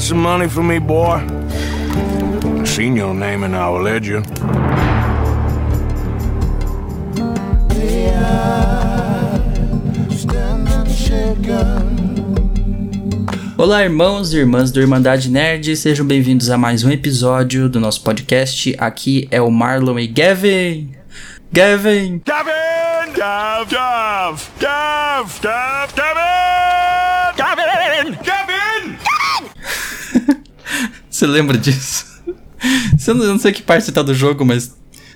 got some money for me, boy? I seen your name in our ledger. Olá, irmãos e irmãs do Irmandade Nerd, sejam bem-vindos a mais um episódio do nosso podcast. Aqui é o Marlon e Gavin. Gavin! Gavin! Gav, Gav! Gav! Gav! Gavin! Gavin! Gavin! Você lembra disso? Você não, eu não sei que parte você tá do jogo, mas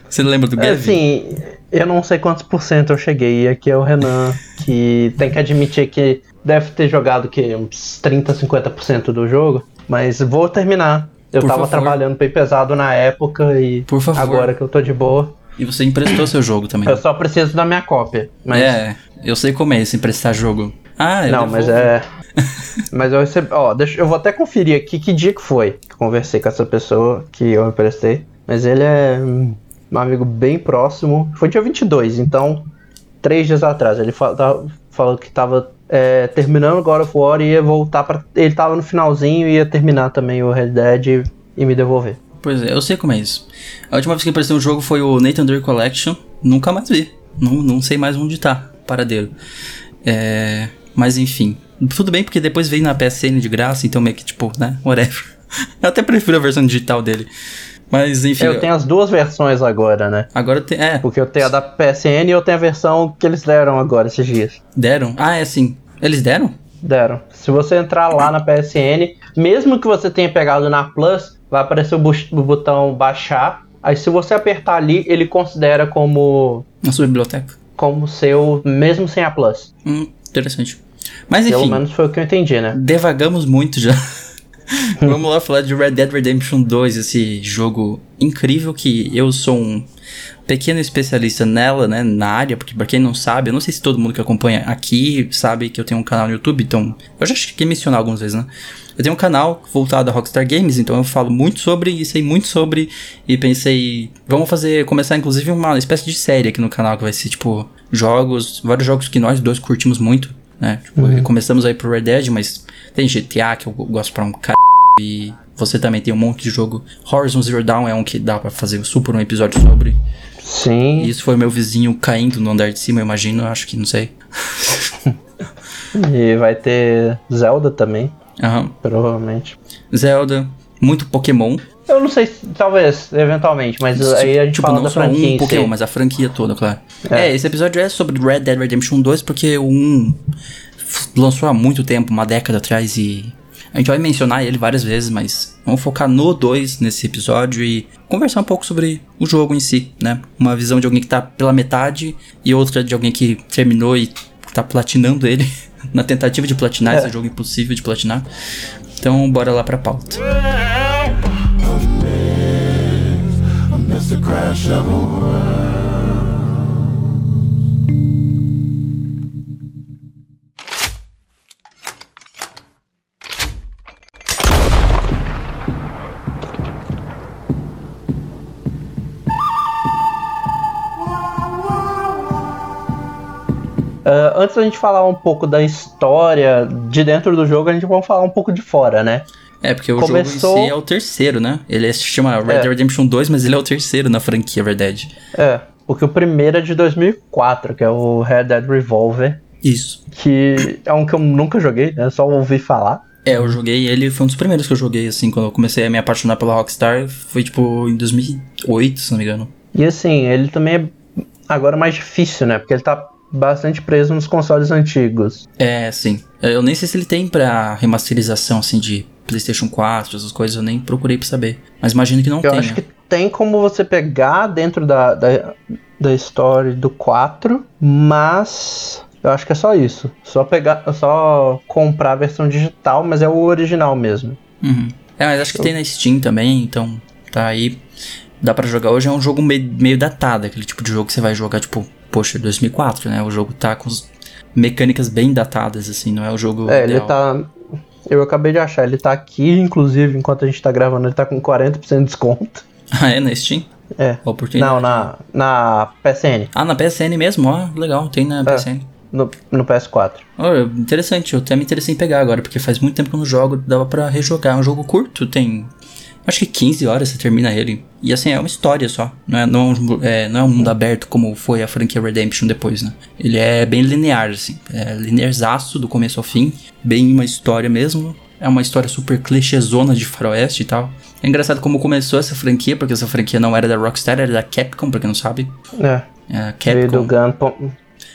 você lembra do É, Gavin? assim, eu não sei quantos por cento eu cheguei. Aqui é o Renan, que tem que admitir que deve ter jogado que, uns 30, 50% do jogo. Mas vou terminar. Eu Por tava favor. trabalhando bem pesado na época e Por favor. agora que eu tô de boa. E você emprestou seu jogo também. Eu só preciso da minha cópia. Mas, É, eu sei como é isso, emprestar jogo. Ah, eu não, mas devolvo. é. mas eu recebi. Ó, deixa, eu vou até conferir aqui que dia que foi que eu conversei com essa pessoa que eu emprestei. Mas ele é um amigo bem próximo. Foi dia 22, então, três dias atrás. Ele fa- tá- falou que tava é, terminando God of War e ia voltar pra. Ele tava no finalzinho e ia terminar também o Red Dead e, e me devolver. Pois é, eu sei como é isso. A última vez que eu emprestei um jogo foi o Nathan Drake Collection. Nunca mais vi. Não, não sei mais onde tá. Paradeiro. É, mas enfim. Tudo bem, porque depois veio na PSN de graça, então meio que tipo, né? Whatever. Eu até prefiro a versão digital dele. Mas enfim. Eu tenho as duas versões agora, né? Agora tem. É, Porque eu tenho a da PSN e eu tenho a versão que eles deram agora esses dias. deram. Ah, é assim. Eles deram? Deram. Se você entrar lá na PSN, mesmo que você tenha pegado na Plus, vai aparecer o, o botão baixar. Aí se você apertar ali, ele considera como Na sua biblioteca. como seu, mesmo sem a Plus. Hum, interessante. Mas Pelo enfim. menos foi o que eu entendi, né? Devagamos muito já. Vamos lá falar de Red Dead Redemption 2, esse jogo incrível que eu sou um pequeno especialista nela, né, na área, porque pra quem não sabe, eu não sei se todo mundo que acompanha aqui sabe que eu tenho um canal no YouTube, então eu já cheguei a mencionar algumas vezes, né? Eu tenho um canal voltado a Rockstar Games, então eu falo muito sobre e sei muito sobre e pensei, vamos fazer, começar inclusive uma espécie de série aqui no canal que vai ser tipo jogos, vários jogos que nós dois curtimos muito, né? Tipo, começamos aí pro Red Dead, mas tem GTA que eu gosto pra um cara e você também tem um monte de jogo. Horizon Zero Dawn é um que dá pra fazer super um episódio sobre. Sim. E isso foi meu vizinho caindo no andar de cima, eu imagino, acho que não sei. E vai ter Zelda também, Aham. provavelmente. Zelda, muito Pokémon. Eu não sei se talvez, eventualmente, mas aí a gente tipo, fala não da só franquia um Pokémon, si. mas a franquia toda, claro. É. É. esse episódio é sobre Red Dead Redemption 2, porque o 1 f- lançou há muito tempo, uma década atrás, e a gente vai mencionar ele várias vezes, mas vamos focar no 2 nesse episódio e conversar um pouco sobre o jogo em si, né? Uma visão de alguém que tá pela metade e outra de alguém que terminou e tá platinando ele, na tentativa de platinar É. esse jogo impossível de platinar. Então, bora lá pra pauta. Mr. Crash of a world. Ah, antes da gente falar um pouco da história de dentro do jogo, a gente vai falar um pouco de fora, né? É, porque o Começou- jogo em si é o terceiro, né? Ele se chama Red É. Dead Redemption 2, mas ele é o terceiro na franquia, Red Dead. É, porque o primeiro é de 2004, que é o Red Dead Revolver, Isso. que é um que eu nunca joguei, né? Só ouvi falar. É, eu joguei ele, foi um dos primeiros que eu joguei, assim, quando eu comecei a me apaixonar pela Rockstar, foi tipo em 2008, se não me engano. E assim, ele também é agora mais difícil, né? Porque ele tá bastante preso nos consoles antigos. É, sim. Eu nem sei se ele tem pra remasterização, assim, de PlayStation 4, essas coisas, eu nem procurei pra saber. Mas imagino que não Eu tenha. acho que tem como você pegar dentro da, da, da história do 4, mas eu acho que é só isso. Só pegar, só comprar a versão digital, mas é o original mesmo. Uhum. É, mas acho que tem na Steam também, então tá aí. Dá pra jogar. Hoje é um jogo meio, meio datado, aquele tipo de jogo que você vai jogar, tipo, poxa, 2004, né? O jogo tá com as mecânicas bem datadas, assim, não é o jogo. É, ele ideal. tá. Eu acabei de achar, ele tá aqui, inclusive, enquanto a gente tá gravando, ele tá com 40% de desconto. Ah, é na Steam? É. Não, na, na PSN. Ah, na PSN mesmo? Ó, legal, tem na É. PSN. no, no PS4. Oh, interessante, eu até me interessei em pegar agora, porque faz muito tempo que eu não jogo, dava pra rejogar. É um jogo curto, tem. Acho que 15 horas você termina ele. E assim, é uma história só. Não é, não, é um- é, não é um mundo aberto como foi a franquia Redemption depois, né? Ele é bem linear, assim. É linearzaço do começo ao fim. Bem uma história mesmo. É uma história super clichêzona de faroeste e tal. É engraçado como começou essa franquia, porque essa franquia não era da Rockstar, era da Capcom, pra quem não sabe. É. É, Capcom. do.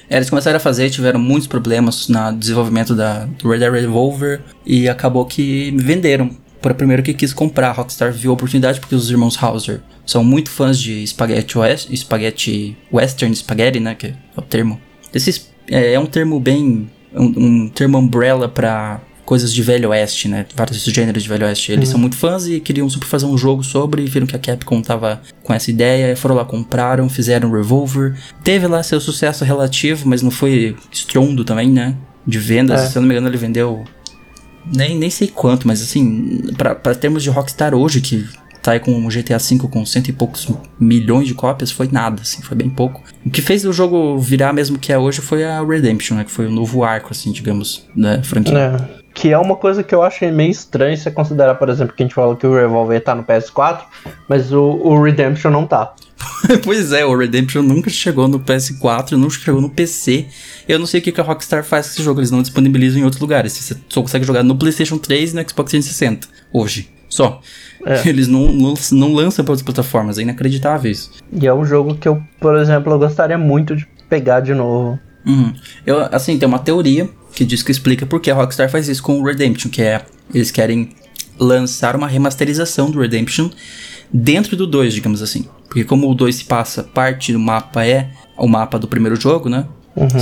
É, eles começaram a fazer, tiveram muitos problemas no desenvolvimento da, do Red Dead Revolver e acabou que venderam para o primeiro que quis comprar. A Rockstar viu a oportunidade porque os irmãos Hauser são muito fãs de spaghetti, west, spaghetti western, spaghetti, né, que é o termo. Esses, é, é um termo bem, um, um termo umbrella para coisas de Velho Oeste, né? Vários gêneros de Velho Oeste. Eles são muito fãs e queriam super fazer um jogo sobre, viram que a Capcom tava com essa ideia, foram lá, compraram, fizeram um Revolver. Teve lá seu sucesso relativo, mas não foi estrondo também, né? De vendas, É. se eu não me engano, ele vendeu. Nem, nem sei quanto, mas assim, pra termos de Rockstar hoje, que tá aí com o GTA V com cento e poucos milhões de cópias, foi nada, assim, foi bem pouco. O que fez o jogo virar mesmo que é hoje foi a Redemption, né? Que foi o novo arco, assim, digamos, da franquia. É. Que é uma coisa que eu acho meio estranho você considerar, por exemplo, que a gente falou que o Revolver tá no PS4, mas o, o Redemption não tá. pois é, o Redemption nunca chegou no PS4, nunca chegou no PC. Eu não sei o que que a Rockstar faz com esse jogo, eles não disponibilizam em outros lugares. Você só consegue jogar no PlayStation 3 e no Xbox 360, hoje, só. É. Eles não, não, não lançam para outras plataformas, é inacreditável isso. E é um jogo que eu, por exemplo, eu gostaria muito de pegar de novo. Uhum. Eu, assim, tem uma teoria que diz que explica por que a Rockstar faz isso com o Redemption, que é eles querem lançar uma remasterização do Redemption dentro do 2, digamos assim. Porque como o 2 se passa, parte do mapa é o mapa do primeiro jogo, né?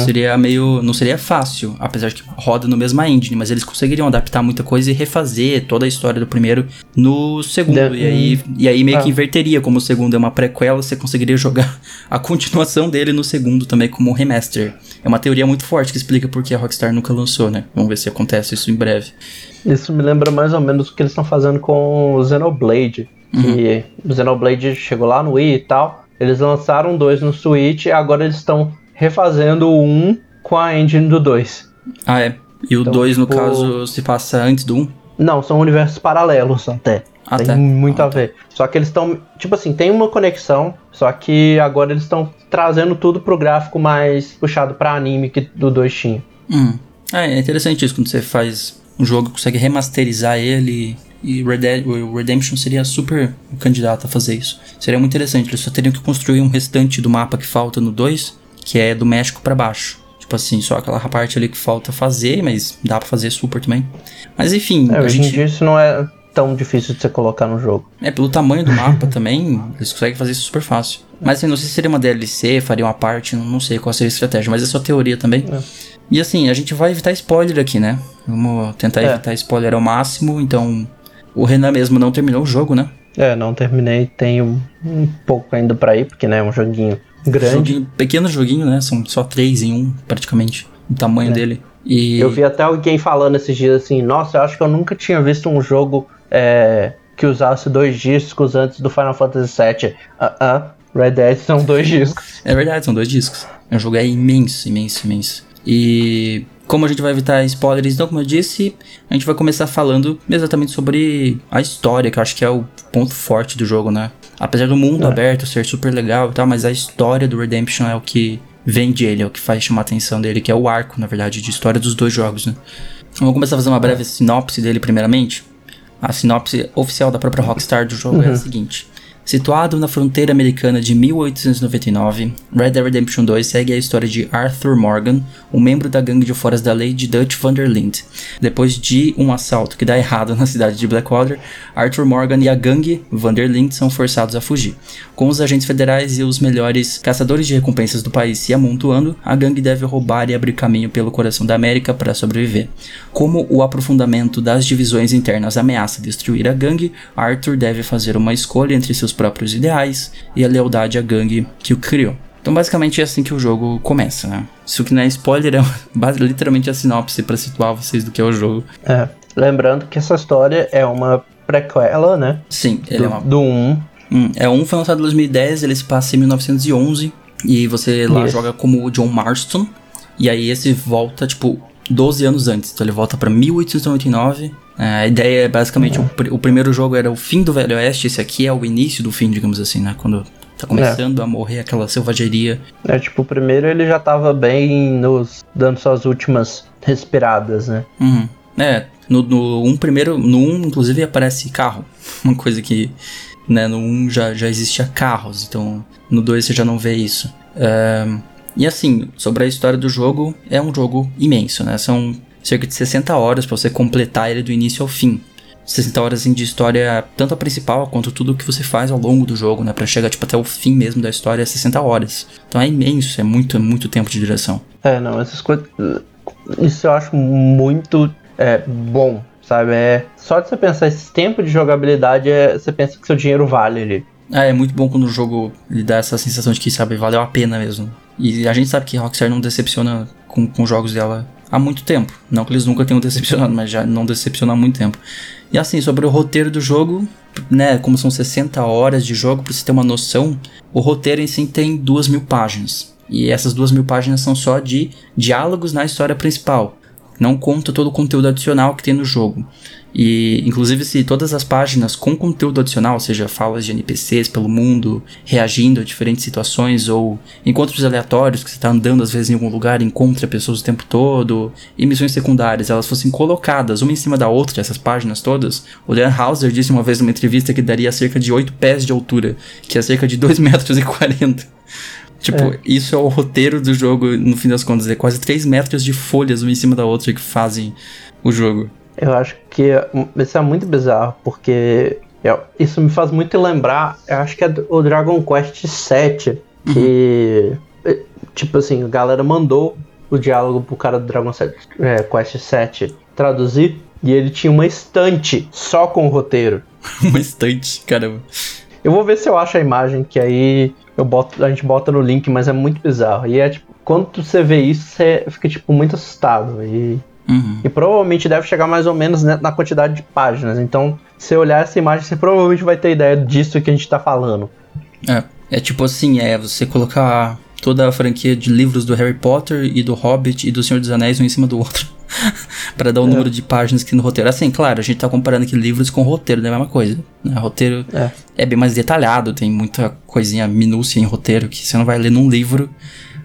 Seria meio. Não seria fácil, apesar de que roda no mesma engine, mas eles conseguiriam adaptar muita coisa e refazer toda a história do primeiro no segundo. De- E aí, e aí meio Ah. que inverteria, como o segundo é uma prequela, você conseguiria jogar a continuação dele no segundo também como um remaster. É uma teoria muito forte que explica por que a Rockstar nunca lançou, né? Vamos ver se acontece isso em breve. Isso me lembra mais ou menos o que eles estão fazendo com o Xenoblade. Que o Xenoblade chegou lá no Wii e tal. Eles lançaram dois no Switch e agora eles estão refazendo o 1 com a engine do 2. Ah, é. E o Então, 2, no tipo- caso, se passa antes do 1? Um? Não, são universos paralelos até. Ah, tem tá. muito Ah, a ver. Só que eles estão, tipo assim, tem uma conexão, só que agora eles estão trazendo tudo pro gráfico mais puxado pra anime que do 2 tinha. Hum. Ah, é interessante isso, quando você faz um jogo, consegue remasterizar ele. E Redemption seria super candidato a fazer isso. Seria muito interessante, eles só teriam que construir um restante do mapa que falta no 2, que é do México pra baixo. Tipo assim, só aquela parte ali que falta fazer, mas dá pra fazer super também. Mas enfim, É, a hoje em gente. dia isso não é tão difícil de você colocar no jogo. É, pelo tamanho do mapa também, eles conseguem fazer isso super fácil. Mas assim, não sei se seria uma DLC, faria uma parte, não, sei qual seria a estratégia, mas é só teoria também. E assim, a gente vai evitar spoiler aqui, né? Vamos tentar É. evitar spoiler ao máximo, então. O Renan mesmo não terminou o jogo, né? É, não terminei, tenho um pouco ainda pra ir, porque né, é um joguinho grande. Joguinho, pequeno joguinho, né? São só três em um, praticamente. O tamanho dele. E. É. Eu vi até alguém falando esses dias assim, nossa, eu acho que eu nunca tinha visto um jogo é, que usasse dois discos antes do Final Fantasy VII. Ah, ah, Red Dead são dois discos. É verdade, são dois discos. É um jogo é imenso, imenso, imenso. E como a gente vai evitar spoilers, então, como eu disse, a gente vai começar falando exatamente sobre a história, que eu acho que é o ponto forte do jogo, né? Apesar do mundo É. aberto ser super legal e tal, mas a história do Redemption é o que vende ele, é o que faz chamar a atenção dele, que é o arco, na verdade, de história dos dois jogos, né? Vamos começar a fazer uma breve sinopse dele primeiramente. A sinopse oficial da própria Rockstar do jogo é a seguinte. Situado na fronteira americana de 1899, Red Dead Redemption 2 segue a história de Arthur Morgan, um membro da gangue de foras da lei de Dutch Vanderlind. Depois de um assalto que dá errado na cidade de Blackwater, Arthur Morgan e a gangue Vanderlind são forçados a fugir. Com os agentes federais e os melhores caçadores de recompensas do país se amontoando, a gangue deve roubar e abrir caminho pelo coração da América para sobreviver. Como o aprofundamento das divisões internas ameaça destruir a gangue, Arthur deve fazer uma escolha entre seus próprios ideais e a lealdade à gangue que o criou. Então, basicamente, é assim que o jogo começa, né? Isso que não é spoiler, é literalmente a sinopse para situar vocês do que é o jogo. É, lembrando que essa história é uma prequela, né? Sim, do, é uma do 1. Hum, é um foi lançado em 2010, ele se passa em 1911 e você lá Isso. joga como o John Marston, E aí esse volta, tipo, 12 anos antes. Então ele volta pra 1899. É, a ideia é basicamente: o, pr- o primeiro jogo era o fim do Velho Oeste, esse aqui é o início do fim, digamos assim, né? Quando tá começando a morrer aquela selvageria. É, tipo, o primeiro ele já tava bem nos. dando suas últimas respiradas, né? Uhum. É, no, no um primeiro, no um inclusive aparece carro, uma coisa que, né, no um já, já existia carros, então no dois você já não vê isso. Ahn, e assim, sobre a história do jogo, é um jogo imenso, né, são cerca de 60 horas pra você completar ele do início ao fim. 60 horas assim, de história, tanto a principal quanto tudo que você faz ao longo do jogo, né? Pra chegar tipo, até o fim mesmo da história, é 60 horas. Então é imenso, é muito, é muito tempo de duração. É, não, essas coisas. Isso eu acho muito é, bom, sabe? É, só de você pensar esse tempo de jogabilidade, é, você pensa que seu dinheiro vale ali. Ah, é muito bom quando o jogo lhe dá essa sensação de que, sabe, valeu a pena mesmo. E a gente sabe que Rockstar não decepciona com, com jogos dela há muito tempo. Não que eles nunca tenham decepcionado, mas já não decepciona há muito tempo. E assim, sobre o roteiro do jogo, né, como são 60 horas de jogo, pra você ter uma noção, o roteiro em si tem duas mil páginas. E essas duas mil páginas são só de diálogos na história principal. Não conta todo o conteúdo adicional que tem no jogo. E, inclusive, se todas as páginas com conteúdo adicional, ou seja, falas de NPCs pelo mundo, reagindo a diferentes situações, ou encontros aleatórios, que você está andando às vezes em algum lugar encontra pessoas o tempo todo, e missões secundárias, elas fossem colocadas uma em cima da outra, essas páginas todas, o Dan Hauser disse uma vez numa entrevista que daria cerca de 8 pés de altura, que é cerca de 2 metros e 40. Tipo, É. isso é o roteiro do jogo, no fim das contas. É quase 3 metros de folhas uma em cima da outra que fazem o jogo. Eu acho que isso é muito bizarro, porque eu- isso me faz muito lembrar, eu acho que é o Dragon Quest VII, que, eh, tipo assim, a galera mandou o diálogo pro cara do Dragon é, Quest VII traduzir, e ele tinha uma estante só com o roteiro. Uma estante, caramba. Eu vou ver se eu acho a imagem, que aí eu boto, a gente bota no link, mas é muito bizarro. E é tipo, quando você vê isso, você fica tipo muito assustado. E Uhum. e provavelmente deve chegar mais ou menos né, na quantidade de páginas. Então, se você olhar essa imagem, você provavelmente vai ter ideia disso que a gente tá falando. É, é tipo assim, é você colocar toda a franquia de livros do Harry Potter e do Hobbit e do Senhor dos Anéis um em cima do outro. Pra dar o número de páginas que no roteiro. Assim, claro, a gente tá comparando aqui livros com roteiro, não é a mesma coisa. Né? Roteiro É. é bem mais detalhado, tem muita coisinha minúcia em roteiro que você não vai ler num livro.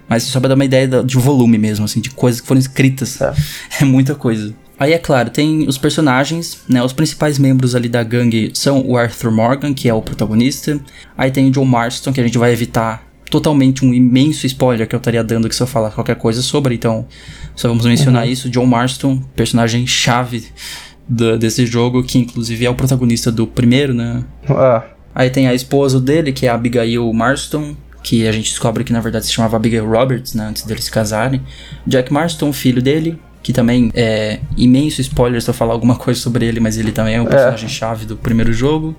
Mas só pra dar uma ideia de volume mesmo, assim, de coisas que foram escritas. É. É muita coisa. Aí, é claro, tem os personagens, né? Os principais membros ali da gangue são o Arthur Morgan, que é o protagonista. Aí tem o John Marston, que a gente vai evitar totalmente um imenso spoiler que eu estaria dando que se eu falar qualquer coisa sobre. Então, só vamos mencionar isso. John Marston, personagem chave desse jogo, que inclusive é o protagonista do primeiro, né? Ah, Aí tem a esposa dele, que é a Abigail Marston, que a gente descobre que na verdade se chamava Abigail Roberts, né, antes deles se casarem. Jack Marston, filho dele, que também é imenso spoiler se eu falar alguma coisa sobre ele, mas ele também é um personagem chave do primeiro jogo.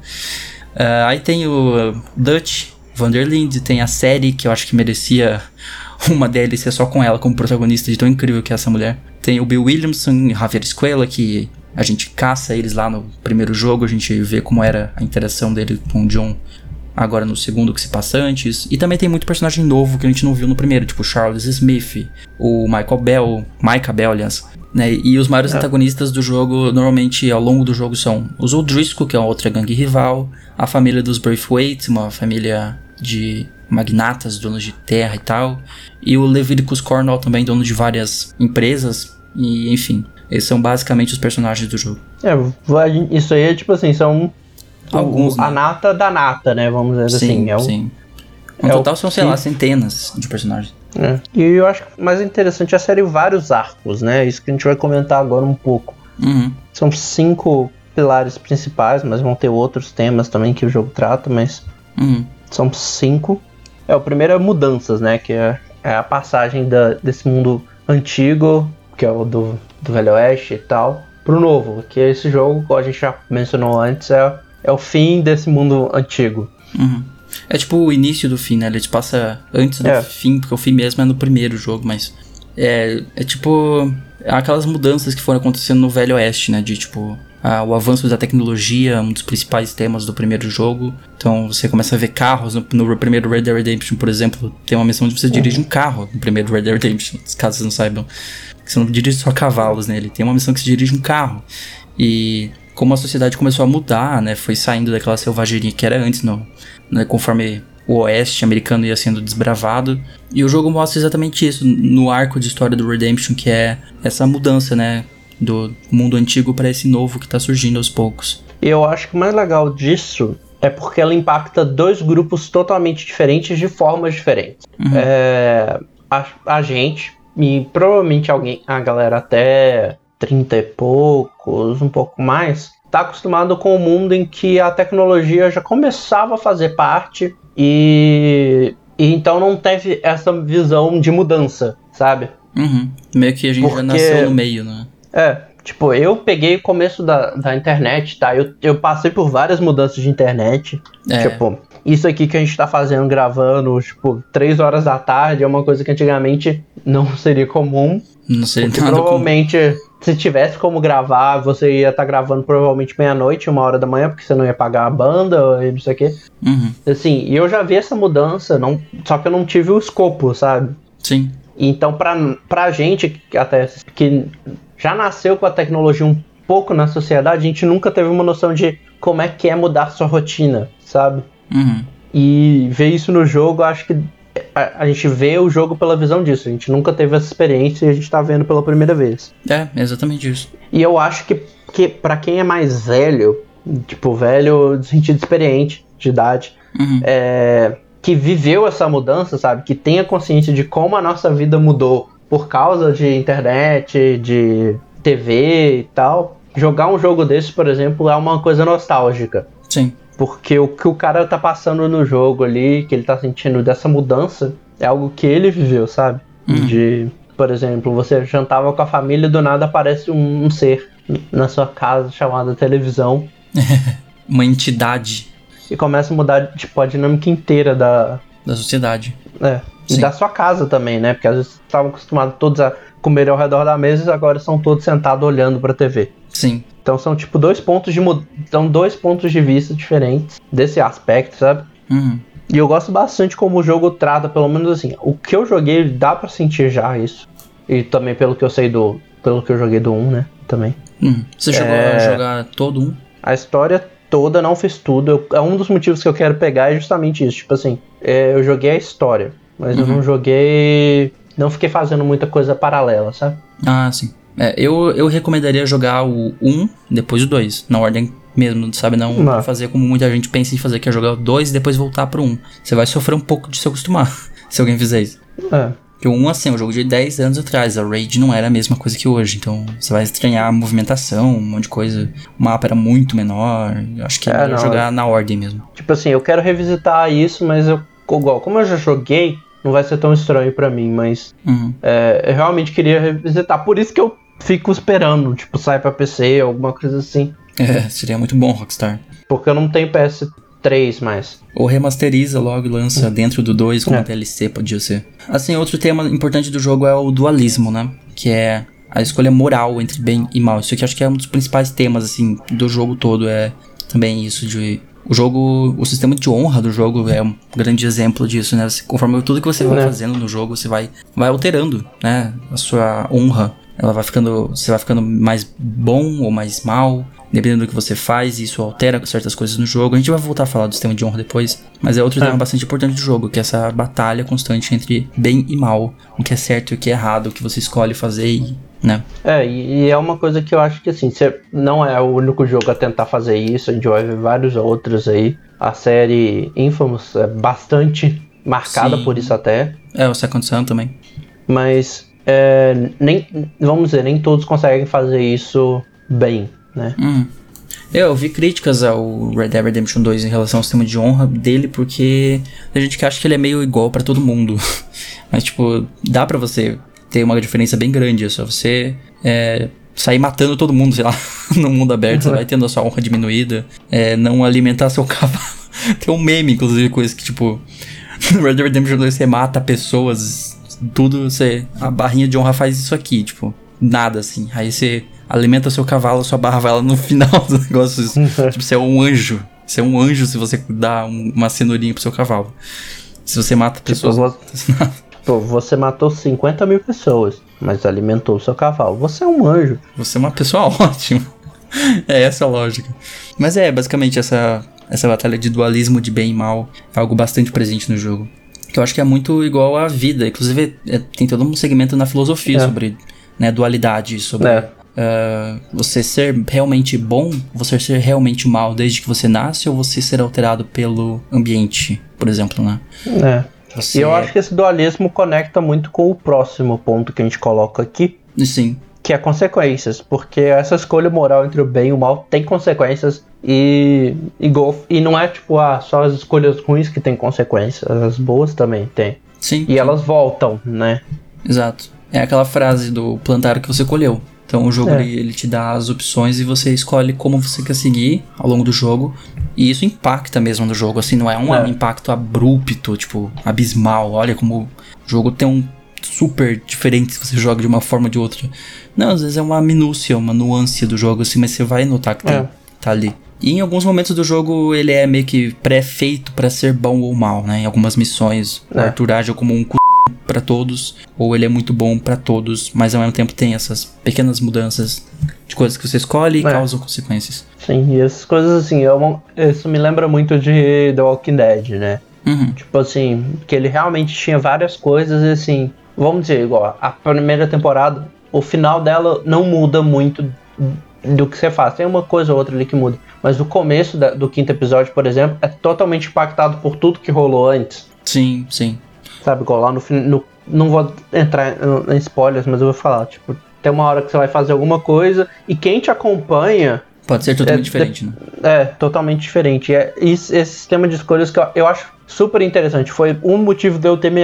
Ah, aí tem o uh, Dutch Vanderlinde, tem a série que eu acho que merecia uma DLC só com ela como protagonista, de tão incrível que é essa mulher. Tem o Bill Williamson e Javier Escuela, que a gente caça eles lá no primeiro jogo, a gente vê como era a interação dele com o John agora no segundo que se passa antes. E também tem muito personagem novo que a gente não viu no primeiro, tipo Charles Smith, o Michael Bell, Micah Bell, aliás. Né? E os maiores antagonistas do jogo, normalmente ao longo do jogo, são os O'Driscoll, que é outra gangue rival, a família dos Braithwaite, uma família de magnatas, donos de terra e tal, e o Leviticus Cornwall também, dono de várias empresas, e enfim. Esses são basicamente os personagens do jogo. é, isso aí é tipo assim, são o- Alguns, a né? nata da nata, né? Vamos dizer assim. É o, sim. No é o total são, sei que- lá, centenas de personagens. É. E eu acho que o mais interessante é a série vários arcos, né? Isso que a gente vai comentar agora um pouco. Uhum. São cinco pilares principais, mas vão ter outros temas também que o jogo trata, mas Uhum. são cinco. É, o primeiro é mudanças, né? Que é, é a passagem da- desse mundo antigo, que é o do, do Velho Oeste e tal, pro novo, que é esse jogo, como a gente já mencionou antes, é, é o fim desse mundo antigo. Uhum. É tipo o início do fim, né? Ele te passa antes do É. fim, porque o fim mesmo é no primeiro jogo, mas. É, é tipo. Aquelas mudanças que foram acontecendo no Velho Oeste, né? De tipo. ah, o avanço da tecnologia, um dos principais temas do primeiro jogo. Então você começa a ver carros no, no primeiro Red Dead Redemption, por exemplo, tem uma missão de você dirigir um carro no primeiro Red Dead Redemption, caso vocês não saibam. Você não dirige só cavalos nele, tem uma missão que você dirige um carro. E como a sociedade começou a mudar, né, foi saindo daquela selvageria que era antes, no, né, conforme o oeste americano ia sendo desbravado. E o jogo mostra exatamente isso no arco de história do Redemption, que é essa mudança, né, do mundo antigo para esse novo que tá surgindo aos poucos. E eu acho que o mais legal disso é porque ela impacta dois grupos totalmente diferentes de formas diferentes. É, a, a gente, e provavelmente alguém, a galera até 30 e poucos, um pouco mais, tá acostumado com o mundo em que a tecnologia já começava a fazer parte e, e então não teve essa visão de mudança, sabe? Uhum. Meio que a gente já Porque- nasceu no meio, né? É, tipo, eu peguei o começo da, da internet, tá? Eu, eu passei por várias mudanças de internet. É. Tipo, isso aqui que a gente tá fazendo, gravando, tipo, 3 horas da tarde, é uma coisa que antigamente não seria comum. Não sei Porque nada provavelmente, se tivesse como gravar, você ia estar gravando provavelmente meia-noite, uma hora da manhã, porque você não ia pagar a banda e não sei o quê. Uhum. Assim, e eu já vi essa mudança, não, só que eu não tive o escopo, sabe? Sim. Então, pra, pra gente que até que já nasceu com a tecnologia um pouco na sociedade, a gente nunca teve uma noção de como é que é mudar sua rotina, sabe? Uhum. E ver isso no jogo, acho que a, a gente vê o jogo pela visão disso. A gente nunca teve essa experiência e a gente tá vendo pela primeira vez. É, exatamente isso. E eu acho que, que para quem é mais velho, tipo, velho no sentido experiente, de idade, Uhum. é, que viveu essa mudança, sabe? Que tenha consciência de como a nossa vida mudou por causa de internet, de TV e tal. Jogar um jogo desse, por exemplo, é uma coisa nostálgica. Sim. Porque o que o cara tá passando no jogo ali, que ele tá sentindo dessa mudança, é algo que ele viveu, sabe? De, por exemplo, você jantava com a família e do nada aparece um, um ser na sua casa chamado televisão Uma entidade e começa a mudar tipo, a dinâmica inteira da, da sociedade. É. E Sim. da sua casa também, né? Porque às vezes estavam acostumados todos a comer ao redor da mesa e agora são todos sentados olhando pra TV. Sim. Então são tipo dois pontos de são dois pontos de vista diferentes desse aspecto, sabe? Uhum. E eu gosto bastante como o jogo trata, pelo menos assim, o que eu joguei dá pra sentir já isso. E também pelo que eu sei do pelo que eu joguei do 1, né? Também. Uhum. Você chegou a É. jogar todo um? A história toda, não fiz tudo. Eu- é um dos motivos que eu quero pegar é justamente isso. Tipo assim, é, eu joguei a história, mas eu não joguei. Não fiquei fazendo muita coisa paralela, sabe? Ah, sim. É, eu, eu recomendaria jogar o 1, depois o 2, na ordem mesmo, sabe? Não Não. fazer como muita gente pensa em fazer, que é jogar o 2 e depois voltar pro 1. Você vai sofrer um pouco de se acostumar, se alguém fizer isso. É. Porque o 1, assim, é um jogo de 10 anos atrás. A Raid não era a mesma coisa que hoje. Então, você vai estranhar a movimentação, um monte de coisa. O mapa era muito menor. Eu acho que é, É, melhor jogar na ordem mesmo. Tipo assim, eu quero revisitar isso, mas eu. Igual, como eu já joguei, não vai ser tão estranho pra mim, mas Uhum. é, eu realmente queria revisitar. Por isso que eu fico esperando, tipo, sai pra PC, alguma coisa assim. É, seria muito bom, Rockstar. Porque eu não tenho PS3 mais. Ou remasteriza logo e lança dentro do 2 como É. DLC, podia ser. Assim, outro tema importante do jogo é o dualismo, né? Que é a escolha moral entre bem e mal. Isso aqui acho que é um dos principais temas, assim, do jogo todo. É também isso de. O jogo, o sistema de honra do jogo é um grande exemplo disso, né? Você- Conforme tudo que você vai Né. fazendo no jogo, você vai, vai alterando, né? A sua honra. Ela vai ficando. Você vai ficando mais bom ou mais mal. Dependendo do que você faz, isso altera certas coisas no jogo. A gente vai voltar a falar do sistema de honra depois. Mas é outro É. tema bastante importante do jogo, que é essa batalha constante entre bem e mal. O que é certo e o que é errado, o que você escolhe fazer e. né? É, e, e é uma coisa que eu acho que assim, você não é o único jogo a tentar fazer isso, a gente vai ver vários outros aí. A série Infamous é bastante marcada Sim. por isso até, É, o Second Sun também. mas é, nem, vamos dizer, nem todos conseguem fazer isso bem, né? Hum. Eu vi críticas ao Red Dead Redemption 2 em relação ao sistema de honra dele, porque tem gente que acha que ele é meio igual pra todo mundo. Mas, tipo, dá pra você ter uma diferença bem grande. É só você é, sair matando todo mundo, sei lá, no mundo aberto. Você vai tendo a sua honra diminuída. É, não alimentar seu cavalo. tem um meme, inclusive, com isso que, tipo, no Red Dead Redemption 2 você mata pessoas, tudo, você. A barrinha de honra faz isso aqui, tipo, nada assim. Aí você alimenta seu cavalo, sua barra vai lá no final do negócio. tipo, você é um anjo. Você é um anjo se você dá um- uma cenourinha pro seu cavalo. Se você mata pessoas. vo- Pô, você matou 50 mil pessoas, mas alimentou o seu cavalo. Você é um anjo. Você é uma pessoa ótima. é essa a lógica. Mas é, basicamente, essa, essa batalha de dualismo de bem e mal é algo bastante presente no jogo. Que eu acho que é muito igual à vida. Inclusive, é- tem todo um segmento na filosofia É. sobre né, dualidade, sobre É. ah, você ser realmente bom, você ser realmente mal desde que você nasce, ou você ser alterado pelo ambiente, por exemplo, né? É. Você E eu acho que esse dualismo conecta muito com o próximo ponto que a gente coloca aqui, Sim, que é consequências, porque essa escolha moral entre o bem e o mal tem consequências e igual e não é tipo ah, só as escolhas ruins que têm consequências, as boas também têm. sim. E elas voltam, né? Exato. É aquela frase do plantar que você colheu. Então o jogo É. ele, ele te dá as opções e você escolhe como você quer seguir ao longo do jogo. E isso impacta mesmo no jogo, assim, não é um É. impacto abrupto, tipo, abismal. Olha como o jogo tem um super diferente se você joga de uma forma ou de outra. Não, às vezes é uma minúcia, uma nuance do jogo, assim, mas você vai notar que tem, É. tá ali. E em alguns momentos do jogo ele é meio que pré-feito pra ser bom ou mal, né? Em algumas missões, o É. Arthur age como um c... pra todos, ou ele é muito bom pra todos, mas ao mesmo tempo tem essas pequenas mudanças de coisas que você escolhe e É. causam consequências. Sim, e essas coisas assim, é uma- isso me lembra muito de The Walking Dead, né? Uhum. Tipo assim, que ele realmente tinha várias coisas e assim, vamos dizer, igual, a primeira temporada, o final dela não muda muito do que você faz. Tem uma coisa ou outra ali que muda. Mas o começo da- do quinto episódio, por exemplo, é totalmente impactado por tudo que rolou antes. Sim, sim. Sabe, igual lá no final. Não vou entrar em- spoilers, mas eu vou falar. Tipo, tem uma hora que você vai fazer alguma coisa e quem te acompanha Pode ser totalmente É, diferente, né? é, totalmente diferente. É, isso- esse sistema de escolhas que eu, eu acho super interessante. Foi um motivo de eu ter me,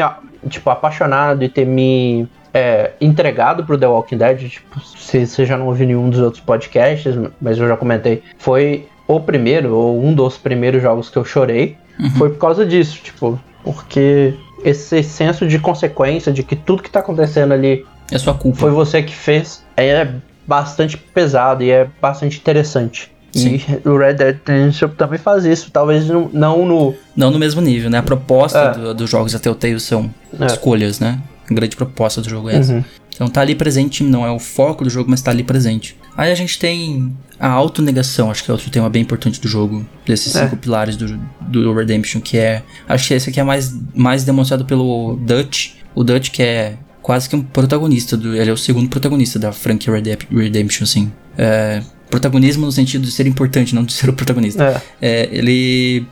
tipo, apaixonado e ter me é, entregado pro The Walking Dead. Tipo, se você já não ouviu nenhum dos outros podcasts, mas eu já comentei. Foi o primeiro, ou um dos primeiros jogos que eu chorei. Foi por causa disso, tipo, porque esse senso de consequência, de que tudo que tá acontecendo ali É sua culpa. foi você que fez, é bastante pesado e é bastante interessante. Sim. E o Red Dead Redemption também faz isso, talvez não, não no. Não no mesmo nível, né? A proposta É. do- dos jogos da Telltale são É. escolhas, né? A grande proposta do jogo é essa. Uhum. Então tá ali presente, não é o foco do jogo, mas tá ali presente. Aí a gente tem a autonegação, acho que é outro tema bem importante do jogo, desses É. cinco pilares do, do Redemption, que é. Acho que esse aqui é mais, mais demonstrado pelo Dutch. O Dutch, que é quase que um protagonista, do, ele é o segundo protagonista da franquia Redemption, assim. É, protagonismo no sentido de ser importante, não de ser o protagonista. É. É, ele.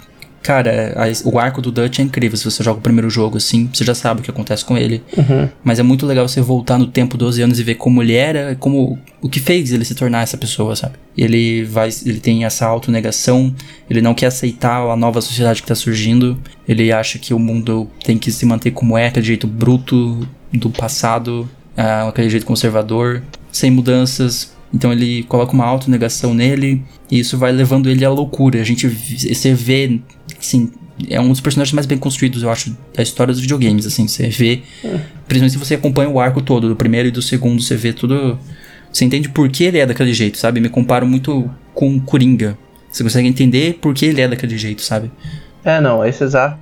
Cara, a- o arco do Dutch é incrível. Se você joga o primeiro jogo assim, você já sabe o que acontece com ele. Uhum. Mas é muito legal você voltar no tempo 12 anos e ver como ele era, como o que fez ele se tornar essa pessoa, sabe? Ele vai, ele tem essa autonegação, ele não quer aceitar a nova sociedade que tá surgindo. Ele acha que o mundo tem que se manter como é, aquele jeito bruto do passado, ah, aquele jeito conservador, sem mudanças. Então ele coloca uma autonegação nele e isso vai levando ele à loucura. A gente você vê assim, é um dos personagens mais bem construídos, eu acho, da história dos videogames, assim, você vê Principalmente se você acompanha o arco todo, do primeiro e do segundo, você vê tudo. Você entende por que ele é daquele jeito, sabe? Me comparo muito com Coringa. Você consegue entender por que ele é daquele jeito, sabe? É, não, esses, a-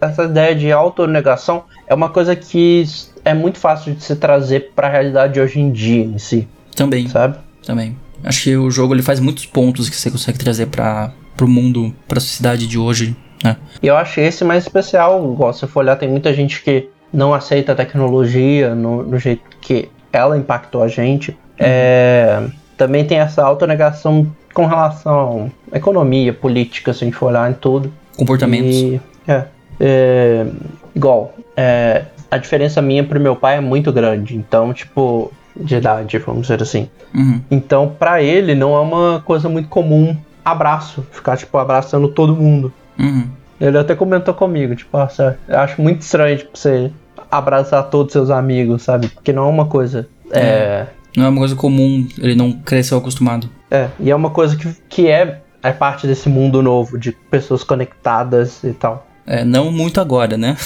essa ideia de autonegação é uma coisa que é muito fácil de se trazer pra realidade de hoje em dia em si, Também, sabe? Também. Acho que o jogo ele faz muitos pontos que você consegue trazer para pro mundo, pra sociedade de hoje, né? E eu acho esse mais especial, igual se você for olhar, tem muita gente que não aceita a tecnologia no, no jeito que ela impactou a gente. É, também tem essa autonegação com relação à economia, política, se a gente for olhar em tudo. Comportamentos. E, é, é, igual, é, a diferença minha pro meu pai é muito grande, então, tipo, de idade, vamos dizer assim. Uhum. Então, pra ele, não é uma coisa muito comum abraço, ficar, tipo, abraçando todo mundo. Uhum. Ele até comentou comigo, tipo, nossa, eu acho muito estranho, tipo, você abraçar todos seus amigos, sabe? Porque não é uma coisa. É. Não é uma coisa comum, ele não cresceu acostumado. É, e é uma coisa que, que é, é parte desse mundo novo, de pessoas conectadas e tal. É, não muito agora, né?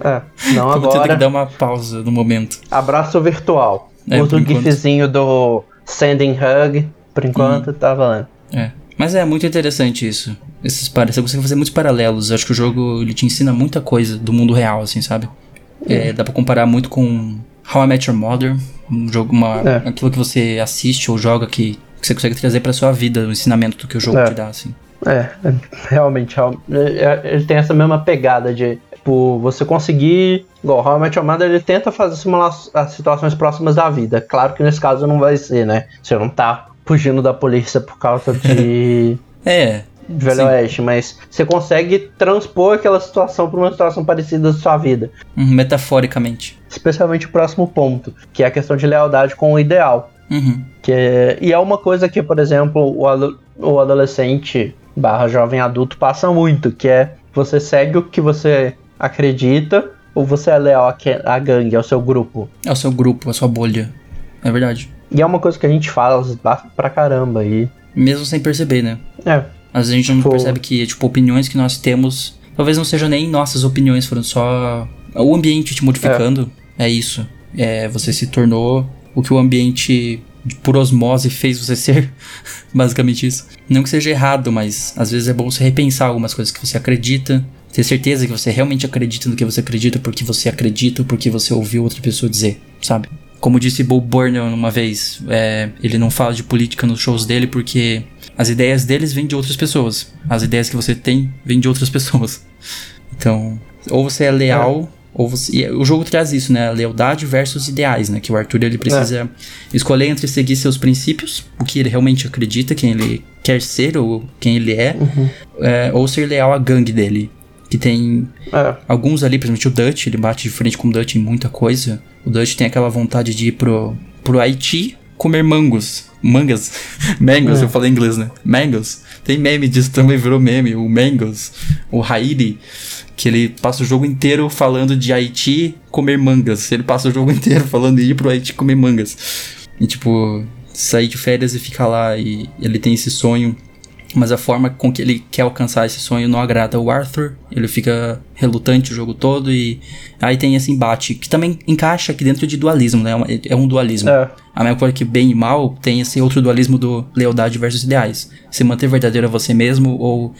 É, não Vamos ter que agora. dar uma pausa no momento. Abraço virtual. É, Outro enquanto. gifzinho do, Sending Hug, por enquanto, Uhum. tá valendo. É. Mas é muito interessante isso. Esses par... Você consegue fazer muitos paralelos. Acho que o jogo ele te ensina muita coisa do mundo real, assim, sabe? É, dá pra comparar muito com How I Met Your Mother. Um jogo, uma... É. aquilo que você assiste ou joga que, que você consegue trazer pra sua vida, o ensinamento do que o jogo É. te dá, assim. É, é, realmente, real- é, ele tem essa mesma pegada de, tipo, você conseguir. Igual How I Met Your Mother, ele tenta fazer simula as situações próximas da vida. Claro que nesse caso não vai ser, né? Você não tá fugindo da polícia por causa de. É, de Velho Sim. Oeste, mas você consegue transpor aquela situação para uma situação parecida da sua vida. uhum, metaforicamente. Especialmente o próximo ponto, que é a questão de lealdade com o ideal. Uhum. Que é, e é uma coisa que, por exemplo, o, ado- o adolescente barra jovem adulto passa muito, que é você segue o que você acredita ou você é leal a gangue, ao seu grupo. É o seu grupo, a sua bolha. É verdade. E é uma coisa que a gente fala pra caramba e... Mesmo sem perceber, né? É, Às vezes a gente não Tipo- percebe que, tipo, opiniões que nós temos. Talvez não sejam nem nossas opiniões, foram só o ambiente te modificando. É, isso. É, você se tornou o que o ambiente, por osmose, fez você ser. Basicamente isso. Não que seja errado, mas às vezes é bom você repensar algumas coisas que você acredita. Ter certeza que você realmente acredita no que você acredita, porque você acredita, porque você ouviu outra pessoa dizer, sabe? Como disse Bob Burnham uma vez, é, ele não fala de política nos shows dele porque as ideias deles vêm de outras pessoas. As ideias que você tem vêm de outras pessoas. Então, ou você é leal, ou você. e o jogo traz isso, né? Lealdade versus ideais, né? Que o Arthur ele precisa escolher entre seguir seus princípios, o que ele realmente acredita, quem ele quer ser ou quem ele é, é, ou ser leal à gangue dele. Que tem é, Alguns ali, principalmente o Dutch, ele bate de frente com o Dutch em muita coisa. O Dutch tem aquela vontade de ir pro, pro Haiti comer mangos. Mangas? Mangos, eu falei em inglês, né? Mangos. Tem meme disso também, virou meme. O Mangos, o Haiti, que ele passa o jogo inteiro falando de Haiti comer mangas. Ele passa o jogo inteiro falando de ir pro Haiti comer mangas. E tipo, sair de férias e ficar lá e ele tem esse sonho mas a forma com que ele quer alcançar esse sonho não agrada o Arthur. Ele fica relutante o jogo todo e aí tem esse embate que também encaixa aqui dentro de dualismo, né? É É um dualismo. é, A mesma coisa que bem e mal tem esse outro dualismo do lealdade versus ideais. Se manter verdadeiro a você mesmo ou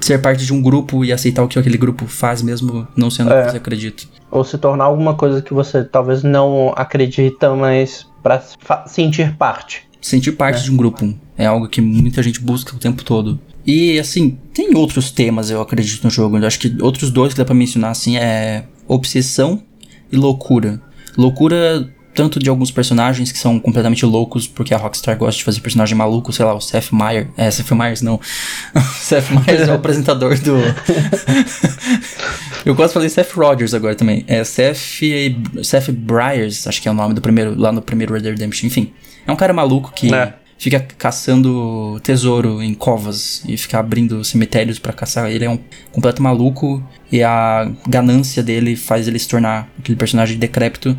ser parte de um grupo e aceitar o que aquele grupo faz mesmo não sendo o É. que você acredita. ou se tornar alguma coisa que você talvez não acredita, mas pra fa- sentir parte. Sentir parte de um grupo é algo que muita gente busca o tempo todo. E assim, tem outros temas, eu acredito, no jogo. Eu acho que outros dois que dá pra mencionar, assim, é obsessão e loucura. Loucura tanto de alguns personagens que são completamente loucos, porque a Rockstar gosta de fazer personagem maluco, sei lá, o Seth Meyers. É, Seth Meyers não. o Seth Meyers é o apresentador do. Eu quase falei Seth Rogers agora também. É Seth, Seth Briars, acho que é o nome do primeiro, lá no primeiro Red Dead Redemption. Enfim, é um cara maluco que É. fica caçando tesouro em covas e fica abrindo cemitérios pra caçar. Ele é um completo maluco e a ganância dele faz ele se tornar aquele personagem decrépito.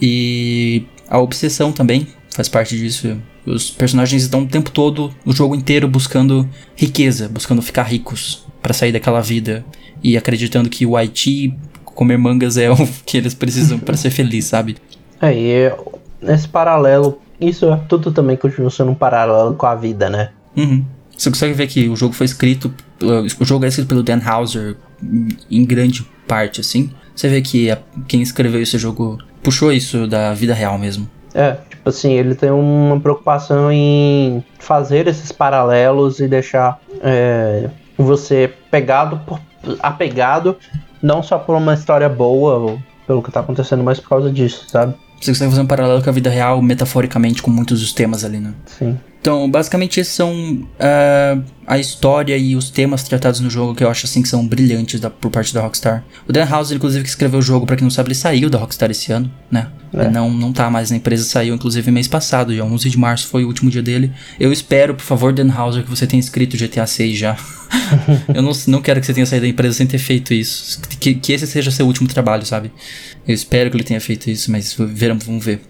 E a obsessão também faz parte disso. Os personagens estão o tempo todo, o jogo inteiro, buscando riqueza, buscando ficar ricos pra sair daquela vida e acreditando que o Haiti comer mangas é o que eles precisam pra ser feliz, sabe? É, e nesse paralelo, isso é tudo também continua sendo um paralelo com a vida, né? Uhum. Você consegue ver que o jogo foi escrito. uh, O jogo é escrito pelo Dan Houser em- em grande parte, assim. Você vê que a- quem escreveu esse jogo puxou isso da vida real mesmo. É, tipo assim, ele tem uma preocupação em fazer esses paralelos e deixar é, você pegado por, apegado não só por uma história boa ou pelo que tá acontecendo, mas por causa disso, sabe? Você consegue fazer um paralelo com a vida real, metaforicamente, com muitos dos temas ali, né? Sim. Então, basicamente, esses são ah, a história e os temas tratados no jogo que eu acho assim que são brilhantes da- por parte da Rockstar. O Dan House, inclusive, que escreveu o jogo, pra quem não sabe, ele saiu da Rockstar esse ano, né? É. Não, não tá mais na empresa, saiu inclusive mês passado, dia 11 de março foi o último dia dele. Eu espero, por favor, Dan Houser, que você tenha escrito GTA 6 já. eu não, não quero que você tenha saído da empresa sem ter feito isso. Que, que esse seja seu último trabalho, sabe? Eu espero que ele tenha feito isso, mas veremos, vamos ver.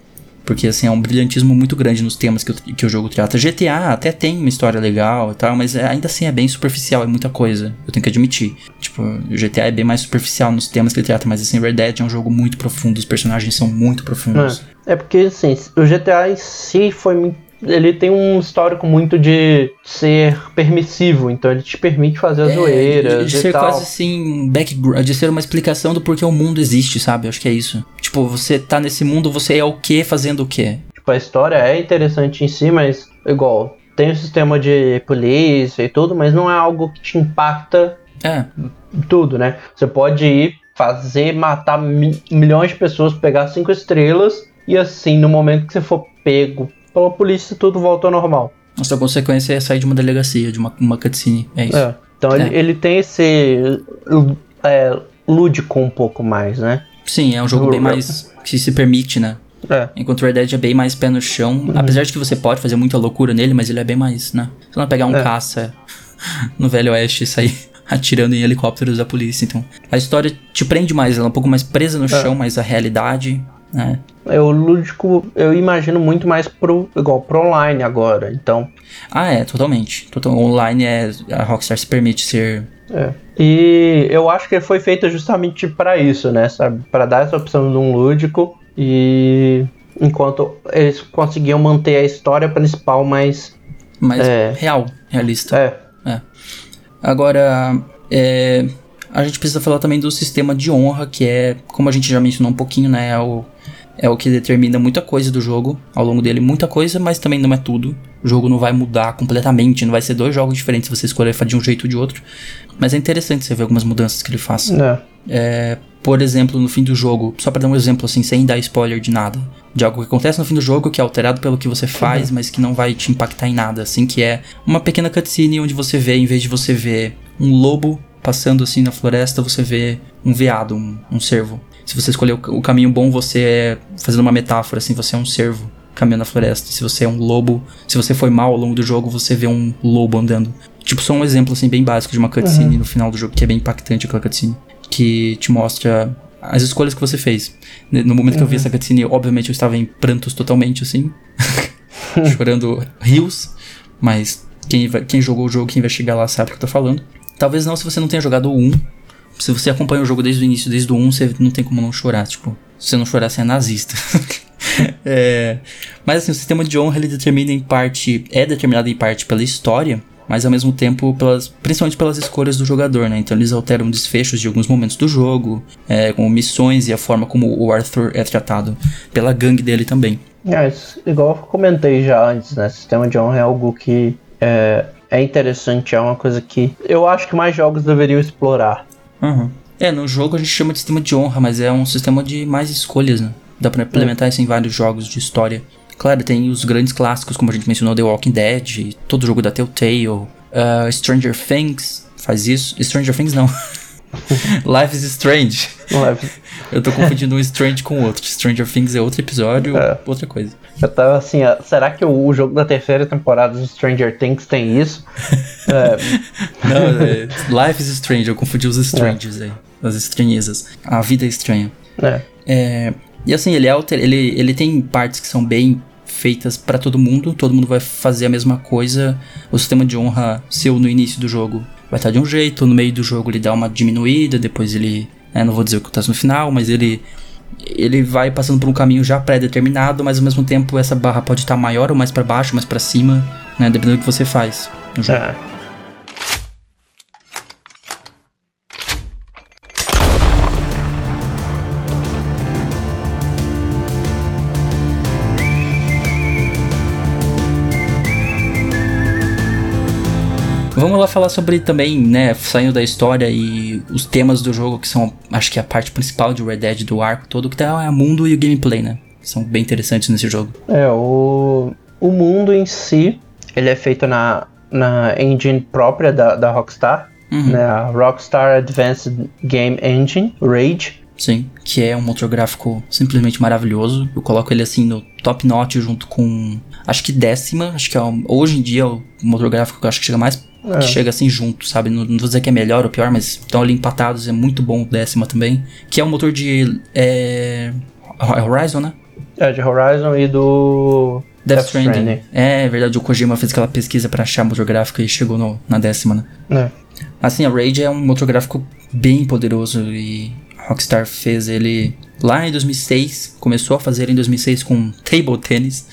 Porque, assim, é um brilhantismo muito grande nos temas que o, que o jogo trata. GTA até tem uma história legal e tal, mas é- ainda assim é bem superficial, é muita coisa. Eu tenho que admitir. Tipo, o GTA é bem mais superficial nos temas que ele trata, mas, assim, Red Dead é um jogo muito profundo, os personagens são muito profundos. É porque, assim, o GTA em si foi. Ele tem um histórico muito de ser permissivo, então ele te permite fazer as É, zoeiras de e ser tal. quase assim, background, de ser uma explicação do porquê o mundo existe, sabe? Eu acho que é isso. Tipo, você tá nesse mundo, você é o que fazendo o quê? Tipo, a história é interessante em si, mas, igual, tem o sistema de polícia e tudo, mas não é algo que te impacta É, tudo, né? Você pode ir fazer, matar mi- milhões de pessoas, pegar cinco estrelas, e assim, no momento que você for pego pela polícia, tudo volta ao normal. a sua consequência é sair de uma delegacia, de uma, uma cutscene. É isso. É. Então É. Ele, ele tem esse é, lúdico um pouco mais, né? Sim, é um jogo bem mais que se permite, né? É. Enquanto o Red Dead é bem mais pé no chão, Uhum. apesar de que você pode fazer muita loucura nele, mas ele é bem mais, né? Você não vai pegar um É. caça no Velho Oeste e sair atirando em helicópteros da polícia, então. A história te prende mais, ela é um pouco mais presa É. no chão, mas a realidade, né? É, o lúdico eu imagino muito mais pro, igual, pro online agora. Então, Ah, é, totalmente. Total, online é. A Rockstar se permite ser. É. E eu acho que ele foi feito justamente pra isso, né? Sabe? Pra dar essa opção de um lúdico e enquanto eles conseguiam manter a história principal mais mais É. real, realista. é, Agora, é, a gente precisa falar também do sistema de honra, que é, como a gente já mencionou um pouquinho, né? É o, é o que determina muita coisa do jogo ao longo dele. Muita coisa, mas também não é tudo. O jogo não vai mudar completamente, não vai ser dois jogos diferentes se você escolher de um jeito ou de outro. Mas é interessante você ver algumas mudanças que ele faz. é. É, por exemplo, no fim do jogo, só pra dar um exemplo assim, sem dar spoiler de nada, de algo que acontece no fim do jogo que é alterado pelo que você faz, mas que não vai te impactar em nada, assim, que é uma pequena cutscene onde você vê, em vez de você ver um lobo passando assim na floresta, você vê um veado, um, um cervo. Se você escolher o, o caminho bom, você é, fazendo uma metáfora, assim, você é um cervo caminhando na floresta. Se você é um lobo, se você foi mal ao longo do jogo, você vê um lobo andando. Tipo, só um exemplo, assim, bem básico de uma cutscene no final do jogo, que é bem impactante aquela cutscene que te mostra as escolhas que você fez. No momento que eu vi essa cutscene, obviamente eu estava em prantos totalmente, assim. chorando rios. Mas quem, quem jogou o jogo, quem vai chegar lá sabe o que eu tô falando. Talvez não se você não tenha jogado o 1. Se você acompanha o jogo desde o início, desde o 1, você não tem como não chorar. Tipo, se você não chorar, você é nazista. É, mas assim, o sistema de honra ele determina em parte, é determinado em parte pela história, mas ao mesmo tempo pelas, principalmente pelas escolhas do jogador, né? Então eles alteram desfechos de alguns momentos do jogo, é, como missões e a forma como o Arthur é tratado pela gangue dele também. É, igual eu comentei já antes, né? Sistema de honra é algo que é, é interessante, é uma coisa que eu acho que mais jogos deveriam explorar. É, no jogo a gente chama de sistema de honra, mas é um sistema de mais escolhas, né? Dá pra implementar isso em vários jogos de história. Claro, tem os grandes clássicos, como a gente mencionou, The Walking Dead, todo jogo da Telltale, uh, Stranger Things faz isso. Stranger Things não. Life is Strange. É? Eu tô confundindo um Strange com outro. Stranger Things é outro episódio, É. outra coisa. Eu tava assim, ó, será que o, o jogo da terceira temporada de Stranger Things tem isso? É, Não, é, Life is Strange, eu confundi os Strangers aí. As estranhezas. A vida é estranha. é. E assim, ele, é alter, ele, ele tem partes que são bem feitas pra todo mundo, todo mundo vai fazer a mesma coisa. O sistema de honra seu no início do jogo vai estar de um jeito, no meio do jogo ele dá uma diminuída, depois ele. né, não vou dizer o que acontece no final, mas ele. Ele vai passando por um caminho já pré-determinado, mas ao mesmo tempo essa barra pode estar maior ou mais pra baixo, mais pra cima, né? Dependendo do que você faz no jogo. é. Falar sobre também, né, saindo da história e os temas do jogo, que são, acho que a parte principal de Red Dead, do arco todo, que tá é o mundo e o gameplay, né? São bem interessantes nesse jogo. É, o, o mundo em si, ele é feito na, na engine própria da, da Rockstar, né, a Rockstar Advanced Game Engine, Rage. Sim, que é um motor gráfico simplesmente maravilhoso. Eu coloco ele assim no top notch junto com, acho que décima, acho que é hoje em dia é o motor gráfico que eu acho que chega mais, que chega assim junto, sabe? Não, não vou dizer que é melhor ou pior, mas estão ali empatados, é muito bom o décima também. Que é um motor de, é, Horizon, né? É, de Horizon e do Death, Death Stranding. Stranding. É, é verdade, o Kojima fez aquela pesquisa pra achar motor gráfico e chegou no- na décima, né? É. Assim, a Rage é um motor gráfico bem poderoso e Rockstar fez ele lá em 2006, começou a fazer ele em 2006 com Table Tennis.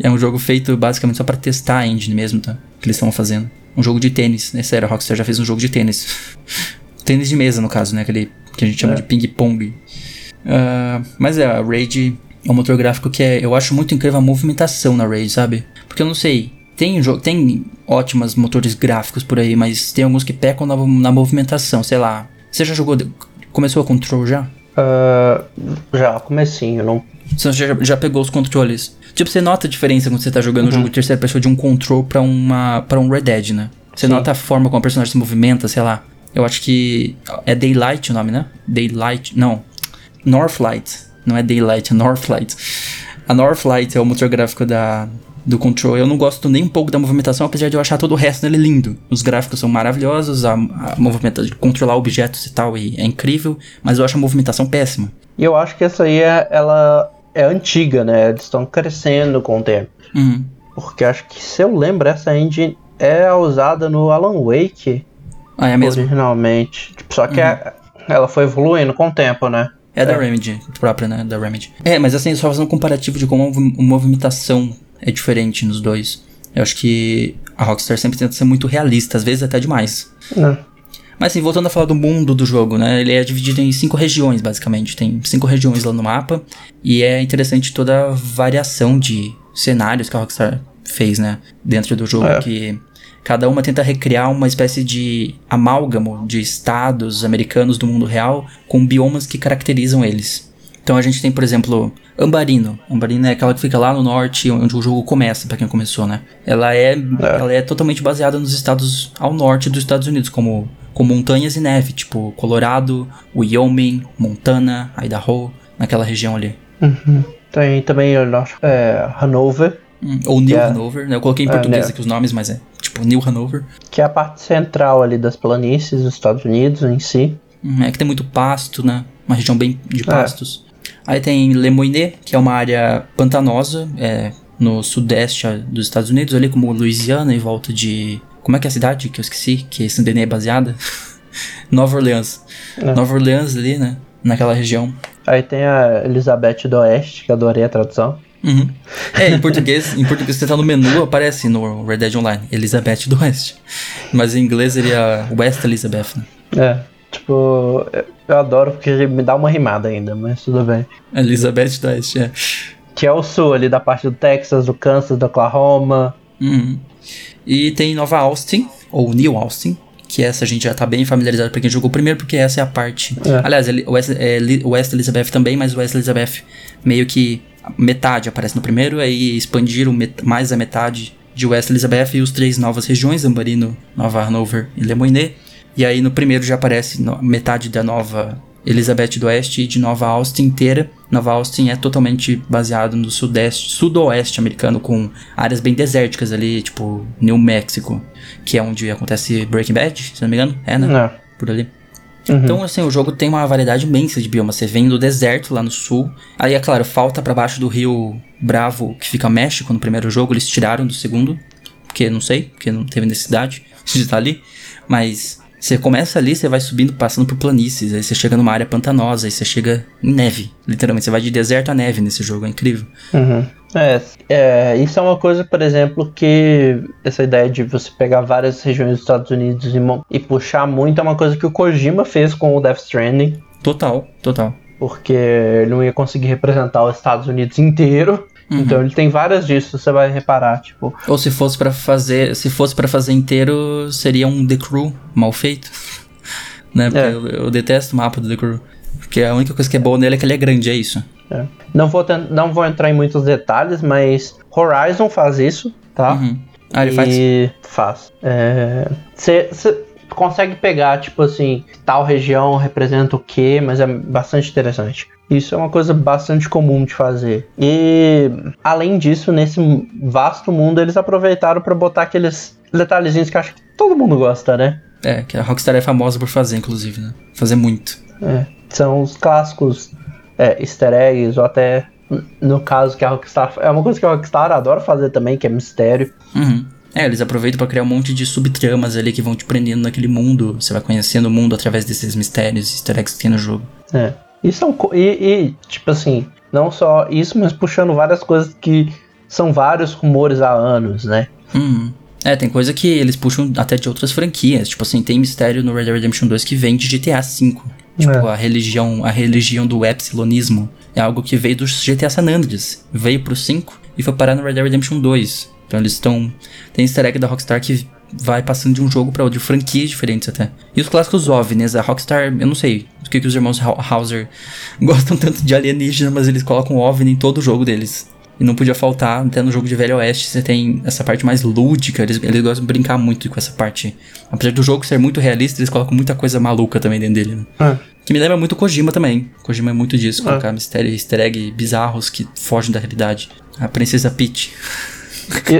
É um jogo feito basicamente só pra testar a engine mesmo, tá? Que eles estavam fazendo. Um jogo de tênis, é sério, a Rockstar já fez um jogo de tênis. tênis de mesa, no caso, né? Aquele que a gente chama É. de ping-pong. Ah, mas é, a Rage é um motor gráfico que é, eu acho muito incrível a movimentação na Rage, sabe? Porque eu não sei, tem, tem ótimos motores gráficos por aí, mas tem alguns que pecam na, na movimentação, sei lá. Você já jogou, começou a Control já? Ah, já, comecinho, não. Você já, já pegou os controles? Tipo, você nota a diferença quando você tá jogando um jogo de terceira pessoa de um control pra, uma, pra um Red Dead, né? Você Sim. nota a forma como o personagem se movimenta, sei lá. Eu acho que é Daylight o nome, né? Daylight, não. Northlight. Não é Daylight, é Northlight. A Northlight é o motor gráfico da, do Control. Eu não gosto nem um pouco da movimentação, apesar de eu achar todo o resto dele lindo. Os gráficos são maravilhosos, a, a movimentação de controlar objetos e tal e é incrível, mas eu acho a movimentação péssima. E eu acho que essa aí é, ela é antiga, né? Eles estão crescendo com o tempo. Uhum. Porque acho que, se eu lembro, essa engine é usada no Alan Wake Ah, é mesmo. originalmente. Tipo, só que é- ela foi evoluindo com o tempo, né? É da Remedy, própria, né? Da Remedy. É, mas assim, só fazendo um comparativo de como a mov- movimentação é diferente nos dois. Eu acho que a Rockstar sempre tenta ser muito realista, às vezes até demais. Né? Mas assim, voltando a falar do mundo do jogo, né? Ele é dividido em cinco regiões, basicamente. Tem cinco regiões lá no mapa. E é interessante toda a variação de cenários que a Rockstar fez, né? Dentro do jogo, É. que cada uma tenta recriar uma espécie de amálgamo de estados americanos do mundo real com biomas que caracterizam eles. Então a gente tem, por exemplo, Ambarino. Ambarino é aquela que fica lá no norte, onde o jogo começa, pra quem começou, né? Ela é, ela é totalmente baseada nos estados ao norte dos Estados Unidos, como, com montanhas e neve, tipo Colorado, Wyoming, Montana, Idaho, naquela região ali. Tem também, acho, é, Hanover, Hum, Ou New É. Hanover, né? Eu coloquei em É, português né? aqui os nomes, mas é tipo New Hanover. que é a parte central ali das planícies dos Estados Unidos em si. Hum, É que tem muito pasto, né? Uma região bem de pastos. Aí tem Lemoyne, que é uma área pantanosa, é, no sudeste dos Estados Unidos, ali como Louisiana, em volta de. Como é que é a cidade que eu esqueci? Que Saint-Denis é baseada? Nova Orleans. É. Nova Orleans ali, né? Naquela região. Aí tem a Elizabeth do Oeste, que eu adorei a tradução. Uhum. É, em português, em português você tá no menu, aparece no Red Dead Online, Elizabeth do Oeste. Mas em inglês é West Elizabeth, né? É, tipo, eu- eu adoro porque me dá uma rimada ainda, mas tudo bem. Elizabeth do Oeste, é. Que é o sul ali da parte do Texas, do Kansas, do Oklahoma. Uhum. E tem Nova Austin, ou New Austin, que essa a gente já tá bem familiarizado pra quem jogou primeiro, porque essa é a parte. É. Aliás, West, é, West Elizabeth também, mas West Elizabeth meio que metade aparece no primeiro, aí expandiram mais a metade de West Elizabeth e os três novas regiões, Ambarino, Nova Hanover e Lemoyne. E aí no primeiro já aparece metade da nova Elizabeth do Oeste e de Nova Austin inteira. Nova Austin é totalmente baseado no sudeste, sudoeste americano, com áreas bem desérticas ali, tipo New Mexico, que é onde acontece Breaking Bad, se não me engano. É, né? Não. Por ali. Então, assim, o jogo tem uma variedade imensa de biomas. Você vem do deserto lá no sul. Aí, é claro, falta pra baixo do rio Bravo, que fica México no primeiro jogo. Eles tiraram do segundo. Porque, não sei, porque não teve necessidade de estar ali. Mas você começa ali, você vai subindo, passando por planícies. Aí você chega numa área pantanosa. Aí você chega em neve. Literalmente, você vai de deserto a neve nesse jogo. É incrível. Uhum. É, é, isso é uma coisa, por exemplo, que essa ideia de você pegar várias regiões dos Estados Unidos e, e puxar muito é uma coisa que o Kojima fez com o Death Stranding, Total, total. porque ele não ia conseguir representar os Estados Unidos inteiro. Então ele tem várias disso, você vai reparar, tipo, Ou se fosse pra fazer, se fosse para fazer inteiro, seria um The Crew mal feito. né? Porque É. eu, eu detesto o mapa do The Crew. Porque a única coisa que é boa nele é que ele é grande, é isso. é. não, vou não vou entrar em muitos detalhes, mas Horizon faz isso, tá? Uhum. Ah, ele faz. e faz. Você consegue pegar, tipo assim, tal região representa o quê, mas é bastante interessante. Isso é uma coisa bastante comum de fazer. E além disso, nesse vasto mundo, eles aproveitaram pra botar aqueles detalhezinhos que eu acho que todo mundo gosta, né? É, que a Rockstar é famosa por fazer, inclusive, né? Fazer muito. É, são os clássicos é, easter eggs ou até no caso que a Rockstar. É uma coisa que a Rockstar adora fazer também, que é mistério. Uhum. É, eles aproveitam pra criar um monte de subtramas ali que vão te prendendo naquele mundo. Você vai conhecendo o mundo através desses mistérios, easter eggs que tem no jogo. É. E, são, co- e, e, tipo assim, não só isso, mas puxando várias coisas que são vários rumores há anos, né? Uhum. É, tem coisa que eles puxam até de outras franquias. Tipo assim, tem mistério no Red Dead Redemption 2 que vem de GTA V. Tipo, É. a religião, a religião do epsilonismo é algo que veio dos GTA San Andreas. Veio pro 5 e foi parar no Red Dead Redemption 2. Então eles estão. Tem easter egg da Rockstar que vai passando de um jogo pra outro, de franquias diferentes até. E os clássicos OVNIs, a Rockstar, eu não sei por que que os irmãos Hau- Hauser gostam tanto de alienígena, mas eles colocam OVNI em todo o jogo deles. E não podia faltar, até no jogo de Velho Oeste você tem essa parte mais lúdica, eles, eles gostam de brincar muito com essa parte. Apesar do jogo ser muito realista, eles colocam muita coisa maluca também dentro dele, né? É. Que me lembra muito Kojima também. Kojima é muito disso, colocar mistério, easter egg bizarros que fogem da realidade. A Princesa Peach.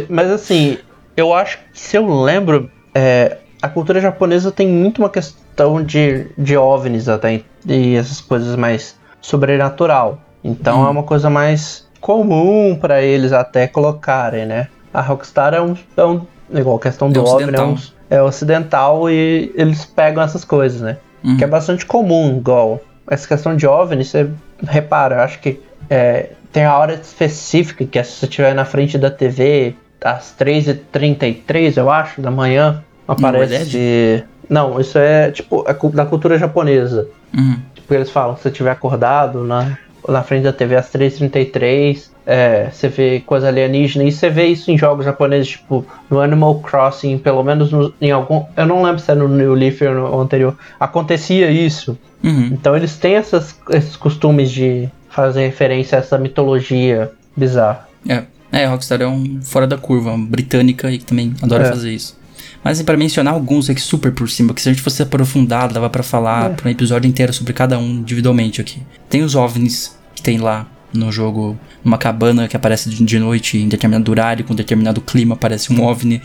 Mas assim, eu acho que se eu lembro, é, a cultura japonesa tem muito uma questão de, de OVNIs até, e essas coisas mais sobrenatural. Então é uma coisa mais comum pra eles até colocarem, né? A Rockstar é um, é um igual a questão do É OVNI, é, ocidental. um, é ocidental e eles pegam essas coisas, né? Uhum. Que é bastante comum, igual essa questão de OVNI, você repara, eu acho que é, tem a hora específica que é se você estiver na frente da TV às 3h33, eu acho, da manhã, aparece. Não, isso é tipo é da cultura japonesa. Uhum. Tipo, eles falam, se você estiver acordado na, na frente da TV às 3h33, é, você vê coisa alienígena. E você vê isso em jogos japoneses, tipo, no Animal Crossing, pelo menos no- em algum. Eu não lembro se é no New Leaf ou no anterior. Acontecia isso. Uhum. Então eles têm essas- esses costumes de fazer referência a essa mitologia bizarra. É. É, Rockstar é um fora da curva, britânica e que também adora É. fazer isso. Mas assim, pra mencionar alguns aqui super por cima, que se a gente fosse aprofundar, dava pra falar É. por um episódio inteiro sobre cada um individualmente aqui. Tem os OVNIs que tem lá no jogo, uma cabana que aparece de de noite em determinado horário, com determinado clima, aparece um OVNI.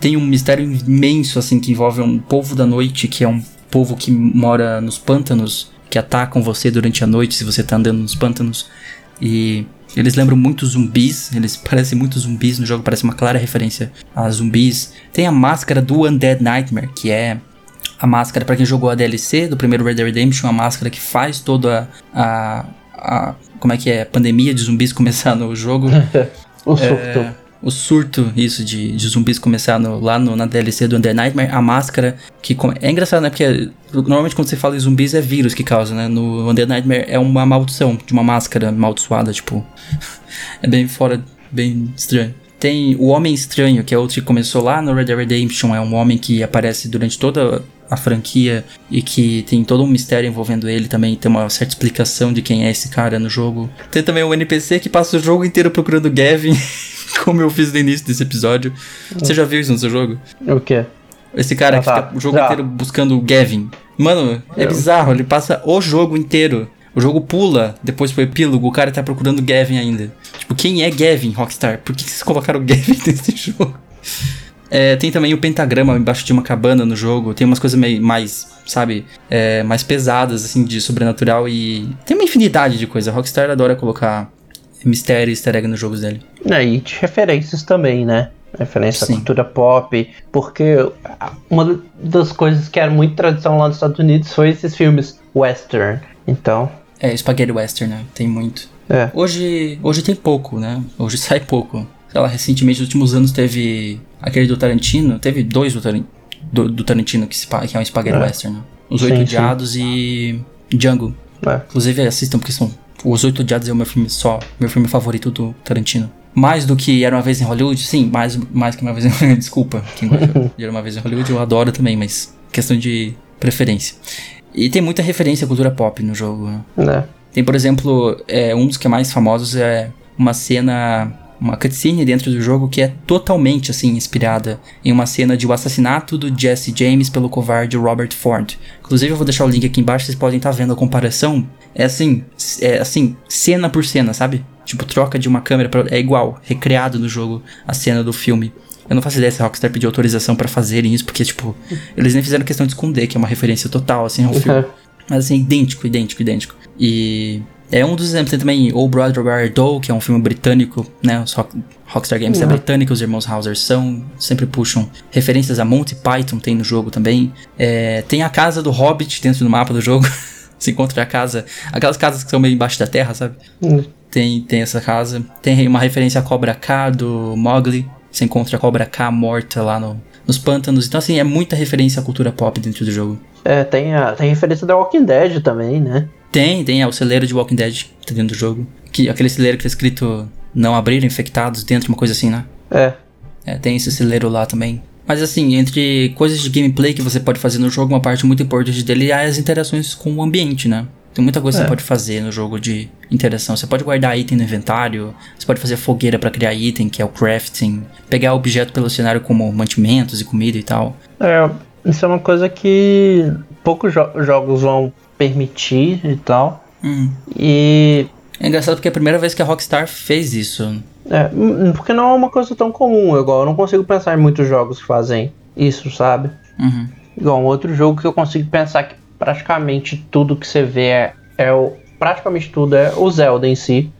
Tem um mistério imenso, assim, que envolve um povo da noite, que é um povo que mora nos pântanos, que atacam você durante a noite se você tá andando nos pântanos. E eles lembram muito zumbis, eles parecem muito zumbis no jogo, parece uma clara referência a zumbis. Tem a máscara do Undead Nightmare, que é a máscara, pra quem jogou a DLC do primeiro Red Dead Redemption, a máscara que faz toda a. a como é que é? A pandemia de zumbis começar no jogo. O surto. É, o surto, isso, de, de zumbis começar no- lá no- na DLC do Under Nightmare, a máscara que... É engraçado, né? Porque normalmente quando você fala em zumbis é vírus que causa, né? No Under Nightmare é uma maldição de uma máscara amaldiçoada, tipo... é bem fora, bem estranho. Tem o Homem Estranho, que é outro que começou lá no Red Dead Redemption, é um homem que aparece durante toda a franquia e que tem todo um mistério envolvendo ele também, tem uma certa explicação de quem é esse cara no jogo. Tem também o NPC que passa o jogo inteiro procurando Gavin, como eu fiz no início desse episódio. Você já viu isso no seu jogo? O quê? Esse cara Ah, que tá. fica o jogo Já. inteiro buscando o Gavin. Mano, é Eu- bizarro, ele passa o jogo inteiro. O jogo pula, depois pro epílogo, o cara tá procurando o Gavin ainda. Tipo, quem é Gavin, Rockstar? Por que vocês colocaram o Gavin nesse jogo? É, tem também o pentagrama embaixo de uma cabana no jogo. Tem umas coisas meio mais, sabe, é, mais pesadas, assim, de sobrenatural. E tem uma infinidade de coisa. A Rockstar adora colocar mistério e easter egg nos jogos dele. É, e de referências também, né? Referência Sim. à cultura pop. Porque uma das coisas que era muito tradição lá nos Estados Unidos foi esses filmes western. Então, É, Spaghetti Western, né? Tem muito. é. Hoje, hoje tem pouco, né? Hoje sai pouco. Sei lá, recentemente, nos últimos anos, teve aquele do Tarantino. Teve dois do, Taran- do, do Tarantino que, se que é um Spaghetti É. Western, né? Os Sim, Oito. Odiados e Django. é. Inclusive, assistam, porque são... Os Oito Odiados é o meu filme só, meu filme favorito do Tarantino. Mais do que Era Uma Vez em Hollywood? Sim, mais, mais que Uma Vez em Hollywood. Desculpa, quem gosta de Era Uma Vez em Hollywood, eu adoro também, mas questão de preferência. E tem muita referência à cultura pop no jogo, né? Né? Tem, por exemplo, é, um dos que é mais famosos é uma cena, uma cutscene dentro do jogo que é totalmente, assim, inspirada em uma cena de o assassinato do Jesse James pelo covarde Robert Ford. Inclusive, eu vou deixar o link aqui embaixo, vocês podem estar vendo a comparação. É assim, é assim, cena por cena, sabe? Tipo, troca de uma câmera pra... É igual, recriado no jogo a cena do filme. Eu não faço ideia se a Rockstar pediu autorização pra fazerem isso, porque, tipo, eles nem fizeram questão de esconder, que é uma referência total, assim, ao filme. Mas assim, idêntico, idêntico, idêntico. E É um dos exemplos. Tem também O Brother Where Doe, que é um filme britânico, né? Os Rock, Rockstar Games é Uhum. britânico, os irmãos Hauser são. Sempre puxam referências a Monty Python, tem no jogo também. É, tem a casa do Hobbit dentro do mapa do jogo. Se encontra a casa. Aquelas casas que são meio embaixo da terra, sabe? Hum. Tem, tem essa casa. Tem uma referência à Cobra K do Mowgli. Você encontra a Cobra K morta lá no, nos pântanos. Então, assim, é muita referência à cultura pop dentro do jogo. É, tem, a, tem referência da Walking Dead também, né? Tem, tem, é o celeiro de Walking Dead que tá dentro do jogo. Que, aquele celeiro que tá escrito não abrir infectados dentro, uma coisa assim, né? É. É, tem esse celeiro lá também. Mas assim, entre coisas de gameplay que você pode fazer no jogo, uma parte muito importante dele é as interações com o ambiente, né? Tem muita coisa que É. você pode fazer no jogo de interação. Você pode guardar item no inventário, você pode fazer fogueira pra criar item, que é o crafting, pegar objeto pelo cenário como mantimentos e comida e tal. É, isso é uma coisa que poucos jo- jogos vão permitir e tal. Hum. E. É engraçado porque é a primeira vez que a Rockstar fez isso. É, hum, porque não é uma coisa tão comum, igual eu não consigo pensar em muitos jogos que fazem isso, sabe? Uhum. Igual um outro jogo que eu consigo pensar que praticamente tudo que você vê é, é o. Praticamente tudo é o Zelda em si.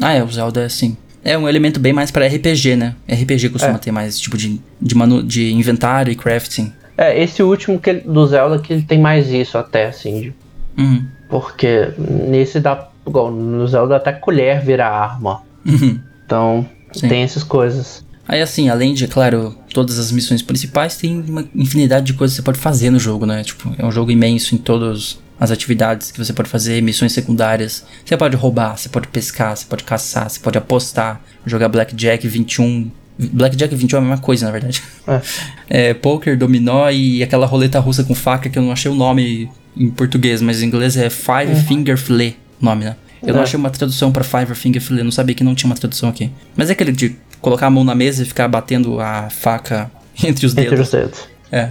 Ah, é, o Zelda, sim. É um elemento bem mais pra RPG, né? RPG costuma É. ter mais tipo de, de, manu, de inventário e crafting. É, esse último que do Zelda que ele tem mais isso até, assim. de- Uhum. porque nesse dá. Igual no Zelda até colher vira arma. Uhum. Então Sim. tem essas coisas. Aí assim, além de, claro, todas as missões principais, tem uma infinidade de coisas que você pode fazer no jogo, né? Tipo, é um jogo imenso em todas as atividades que você pode fazer, missões secundárias. Você pode roubar, você pode pescar, você pode caçar, você pode apostar, jogar Blackjack 21. Blackjack 21 é a mesma coisa, na verdade. É. É, poker, dominó e aquela roleta russa com faca que eu não achei o nome em português, mas em inglês é Five Finger Fillet, o nome, né? Eu não É. achei uma tradução pra Five Finger Fillet, não sabia que não tinha uma tradução aqui. Mas é aquele de colocar a mão na mesa e ficar batendo a faca entre os Entre dedos. os dedos. É.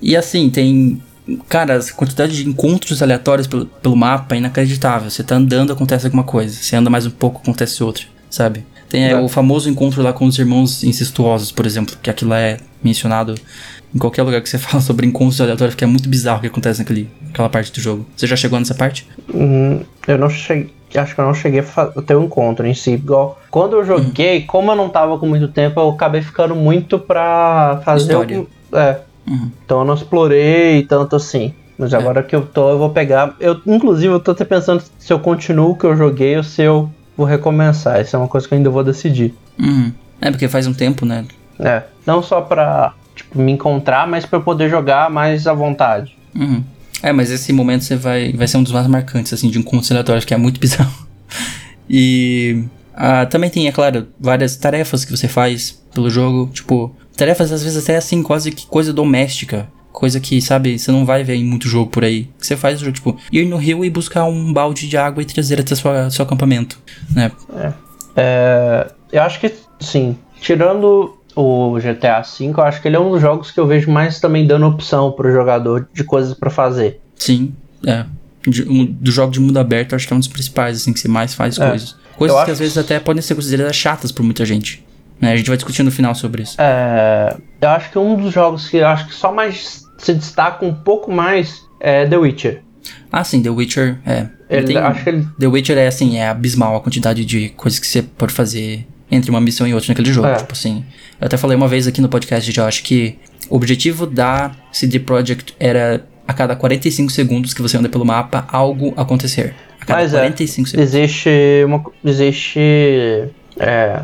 E assim, tem. Cara, a quantidade de encontros aleatórios pelo, pelo mapa é inacreditável. Você tá andando, acontece alguma coisa. Você anda mais um pouco, acontece outra, sabe? Tem é, É. o famoso encontro lá com os irmãos incestuosos, por exemplo, que aquilo é mencionado em qualquer lugar que você fala sobre encontros aleatórios, que é muito bizarro o que acontece naquele, naquela parte do jogo. Você já chegou nessa parte? Hum, eu não cheguei. Acho que eu não cheguei a ter um encontro em si. Igual, quando eu joguei, como eu não tava com muito tempo, eu acabei ficando muito pra fazer. História. algum- é. Uhum. Então eu não explorei tanto assim. Mas agora que eu tô, eu vou pegar. Eu, inclusive, eu tô até pensando se eu continuo o que eu joguei ou se eu vou recomeçar. Isso é uma coisa que eu ainda vou decidir. Uhum. É, porque faz um tempo, né? É. Não só pra tipo, me encontrar, mas pra eu poder jogar mais à vontade. Uhum. É, mas esse momento você vai, vai ser um dos mais marcantes, assim, de encontros aleatórios, que é muito bizarro. E ah, também tem, é claro, várias tarefas que você faz pelo jogo. Tipo, tarefas às vezes até assim, quase que coisa doméstica. Coisa que, sabe, você não vai ver em muito jogo por aí. Que você faz, tipo, ir no rio e buscar um balde de água e trazer até sua, seu acampamento, né? É, eu acho que, sim, tirando o GTA V, eu acho que ele é um dos jogos que eu vejo mais também dando opção pro jogador de coisas pra fazer. Sim, é. De- um- do jogo de mundo aberto, eu acho que é um dos principais, assim, que você mais faz É. coisas. Coisas Eu que às vezes até podem ser consideradas chatas por muita gente. Né? A gente vai discutir no final sobre isso. É, eu acho que um dos jogos que eu acho que só mais se destaca um pouco mais é The Witcher. Ah, sim, The Witcher, é. Ele, Tem- acho que ele The Witcher é assim, é abismal a quantidade de coisas que você pode fazer entre uma missão e outra naquele jogo. É. Tipo assim. Eu até falei uma vez aqui no podcast de acho que o objetivo da CD Projekt era a cada 45 segundos que você anda pelo mapa, algo acontecer. A cada Mas é. 45 segundos. existe uma existe é,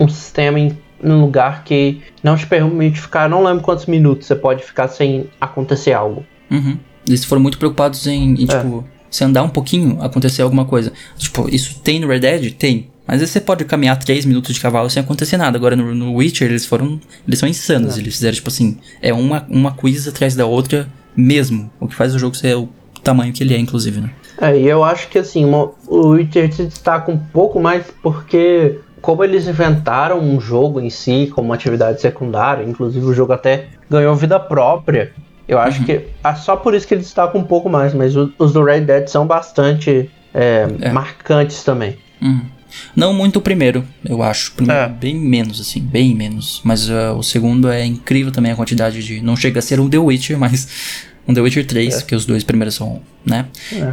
um sistema em um lugar que não te permite ficar, não lembro quantos minutos você pode ficar sem acontecer algo. Uhum. Eles foram muito preocupados em, em, É. tipo, se andar um pouquinho, acontecer alguma coisa. Tipo, isso tem no Red Dead? Tem. Mas você pode caminhar 3 minutos de cavalo sem acontecer nada. Agora no, no Witcher eles foram. Eles são insanos. Eles fizeram, tipo assim, é uma, uma quiz atrás da outra mesmo. O que faz o jogo ser o tamanho que ele é, inclusive, né? É, e eu acho que assim, o Witcher se destaca um pouco mais porque como eles inventaram um jogo em si como atividade secundária, inclusive o jogo até ganhou vida própria. Eu acho que é só por isso que ele destaca um pouco mais, mas os do Red Dead são bastante é, É. marcantes também. Uhum. Não muito o primeiro, eu acho. O primeiro É. é bem menos, assim, bem menos. Mas uh, o segundo é incrível também a quantidade de. Não chega a ser um The Witcher, mas um The Witcher 3, porque os dois primeiros são, né?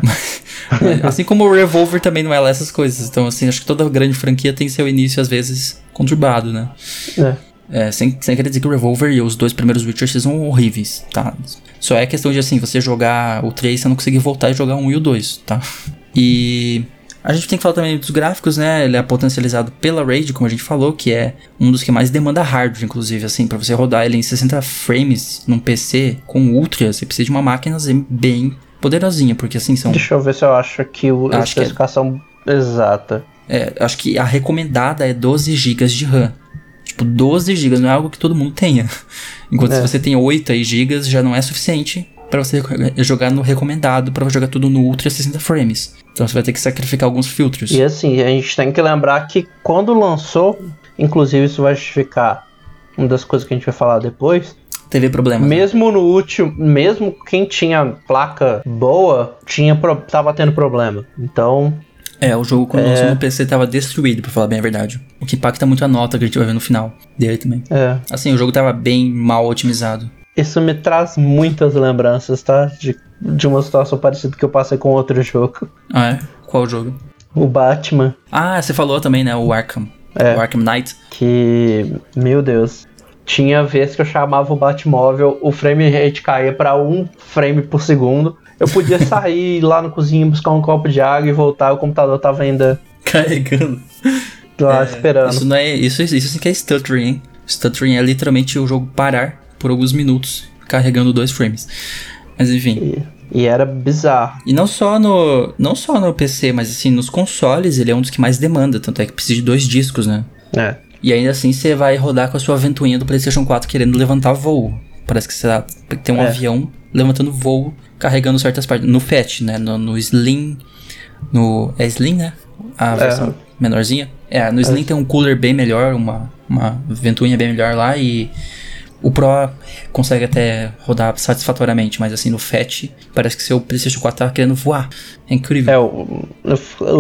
Mas- assim como o Revolver também não é lá essas coisas. Então, assim, acho que toda grande franquia tem seu início, às vezes, conturbado, né? É. É, sem, sem querer dizer que o Revolver e os dois primeiros Witchers são horríveis, tá? Só é questão de, assim, você jogar o 3 e você não conseguir voltar e jogar um e o 2, tá? E... A gente tem que falar também dos gráficos, né? Ele é potencializado pela RAID, como a gente falou, que é um dos que mais demanda hardware, inclusive, assim, pra você rodar ele em 60 frames num PC com Ultra, você precisa de uma máquina bem poderosinha, porque assim são Deixa eu ver se eu acho aqui o, a que é- especificação exata. É, acho que a recomendada é 12 GB de RAM. Tipo, 12 GB não é algo que todo mundo tenha. Enquanto É. se você tem 8 aí GB já não é suficiente pra você jogar no recomendado, pra jogar tudo no Ultra 60 frames. Então você vai ter que sacrificar alguns filtros. E assim, a gente tem que lembrar que quando lançou, inclusive isso vai justificar uma das coisas que a gente vai falar depois, Teve problemas. né? mesmo no último, mesmo quem tinha placa boa, tinha pro- tava tendo problema. Então, É, o jogo quando lançou no PC tava destruído, pra falar bem a verdade. O que impacta muito a nota que a gente vai ver no final dele também. é, Assim, o jogo tava bem mal otimizado. Isso me traz muitas lembranças, tá? De, de uma situação parecida que eu passei com outro jogo. Ah, é? Qual jogo? O Batman, Ah, você falou também, né? O Arkham. É. O Arkham Knight. que, meu Deus, tinha vez que eu chamava o Batmóvel, o frame rate caía pra um frame por segundo. Eu podia sair lá no cozinha buscar um copo de água e voltar, o computador tava ainda Carregando. lá esperando. Isso não é. Isso, isso sim que é stuttering, hein? Stuttering é literalmente o jogo parar por alguns minutos, carregando dois frames. Mas enfim. E, e era bizarro. E não só no. Não só no PC, mas assim, nos consoles ele é um dos que mais demanda, tanto é que precisa de dois discos, né? É. E ainda assim você vai rodar com a sua ventoinha do PlayStation 4 querendo levantar voo. Parece que você tem um É. avião levantando voo, carregando certas partes. No FAT, né? No, no Slim. No. É Slim, né? A versão menorzinha. É, no Slim tem um cooler bem melhor, uma, uma ventoinha bem melhor lá e. O Pro consegue até rodar satisfatoriamente, mas assim, no FAT, parece que seu PlayStation 4 tá querendo voar. É incrível. É, o,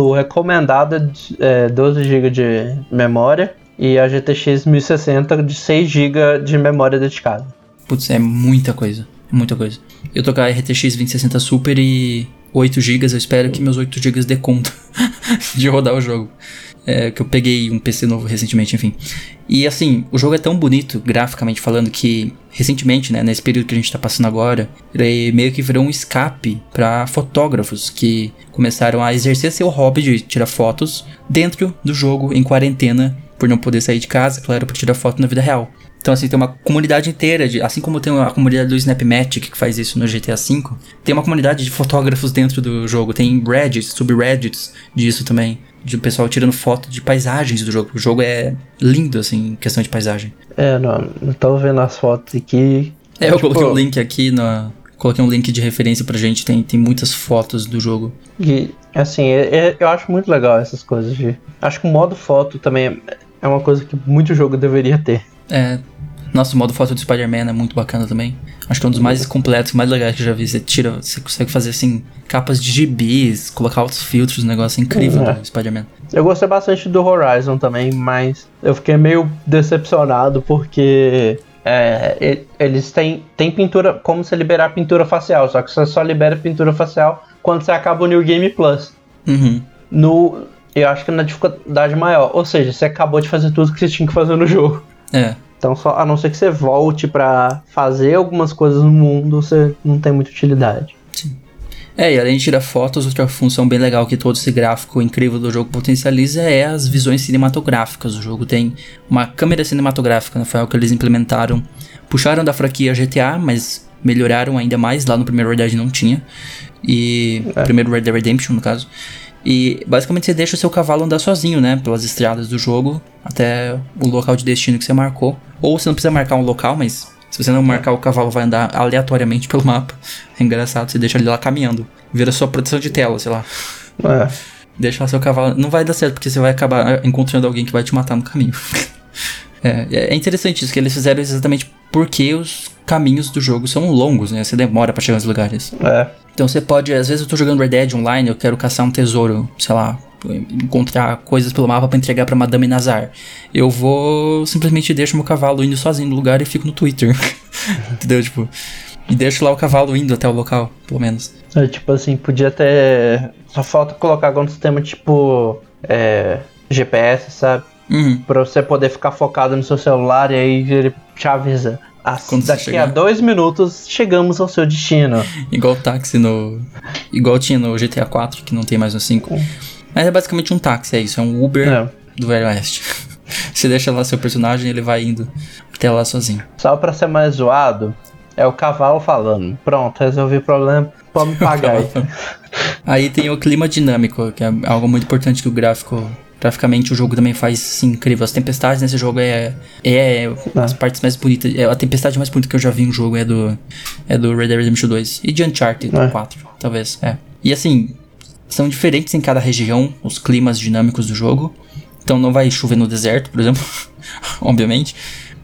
o recomendado é de- é 12 GB de memória e a GTX 1060 de 6 GB de memória dedicada. Putz, é muita coisa. Muita coisa. Eu tô com a RTX 2060 Super e 8 GB, eu espero que meus 8 GB dê conta de rodar o jogo. É, que eu peguei um PC novo recentemente, enfim. E assim, o jogo é tão bonito, graficamente falando, que recentemente, né, nesse período que a gente tá passando agora, ele meio que virou um escape pra fotógrafos que começaram a exercer seu hobby de tirar fotos dentro do jogo, em quarentena, por não poder sair de casa, claro, pra tirar foto na vida real. Então, assim, tem uma comunidade inteira, de, assim como tem a comunidade do Snapmatic que faz isso no GTA V, tem uma comunidade de fotógrafos dentro do jogo. Tem Reddits, subreddits disso também. De o pessoal tirando foto de paisagens do jogo. O jogo é lindo, assim, em questão de paisagem. É, não, não tô vendo as fotos aqui. É, eu Tipo, coloquei um link aqui na. Coloquei um link de referência pra gente, tem, tem muitas fotos do jogo. E, assim, é- é- eu acho muito legal essas coisas de. Acho que o modo foto também é- é uma coisa que muito jogo deveria ter. É. Nossa, o modo foto do Spider-Man é muito bacana também. Acho que é um dos mais completos, mais legais que eu já vi. Você tira, você consegue fazer assim, capas de gibis, colocar outros filtros, um negócio incrível É. do Spider-Man. Eu gostei bastante do Horizon também, mas eu fiquei meio decepcionado porque é, eles têm, têm pintura, como você liberar pintura facial, só que você só libera pintura facial quando você acaba o New Game Plus. Uhum. No, eu acho que na dificuldade maior, ou seja, você acabou de fazer tudo que você tinha que fazer no jogo. É. Então, só, a não ser que você volte pra fazer algumas coisas no mundo, você não tem muita utilidade. É, e além de tirar fotos, outra função bem legal que todo esse gráfico incrível do jogo potencializa é as visões cinematográficas. O jogo tem uma câmera cinematográfica, né? foi algo que eles implementaram. Puxaram da franquia GTA, mas melhoraram ainda mais. Lá no primeiro Red Dead não tinha. E. Primeiro Red Dead Redemption, no caso. E basicamente você deixa o seu cavalo andar sozinho, né? Pelas estradas do jogo até o local de destino que você marcou. Ou você não precisa marcar um local, mas se você não marcar, o cavalo vai andar aleatoriamente pelo mapa. É engraçado, você deixa ele lá caminhando. Vira sua proteção de tela, sei lá. É. Deixa lá seu cavalo. Não vai dar certo, porque você vai acabar encontrando alguém que vai te matar no caminho. é, é interessante isso, que eles fizeram exatamente porque os caminhos do jogo são longos, né? Você demora pra chegar nos lugares. É. Então você pode, às vezes eu tô jogando Red Dead online, eu quero caçar um tesouro, sei lá, encontrar coisas pelo mapa pra entregar pra Madame Nazar. Eu vou simplesmente deixo meu cavalo indo sozinho no lugar e fico no Twitter. Entendeu? Tipo, E deixa lá o cavalo indo até o local, pelo menos. É, tipo assim, podia ter. Só falta colocar algum sistema tipo. É, GPS, sabe? Uhum. Pra você poder ficar focado no seu celular e aí ele te avisa. Você daqui chegar. a dois minutos chegamos ao seu destino. Igual o táxi no. Igual tinha no GTA 4, que não tem mais no 5. Mas é basicamente um táxi, é isso. É um Uber É. do Velho Oeste. Você deixa lá seu personagem ele vai indo até lá sozinho. Só pra ser mais zoado, é o cavalo falando. Pronto, resolvi o problema, pode me pagar. Aí tem o clima dinâmico, que é algo muito importante que o gráfico. Graficamente o jogo também faz assim, incrível. As tempestades nesse jogo é. É as partes mais bonitas. É, a tempestade mais bonita que eu já vi em um jogo é do. É do Red Dead Redemption 2. E de Uncharted É. 4, talvez. É. E assim, são diferentes em cada região, os climas dinâmicos do jogo. Então não vai chover no deserto, por exemplo. obviamente.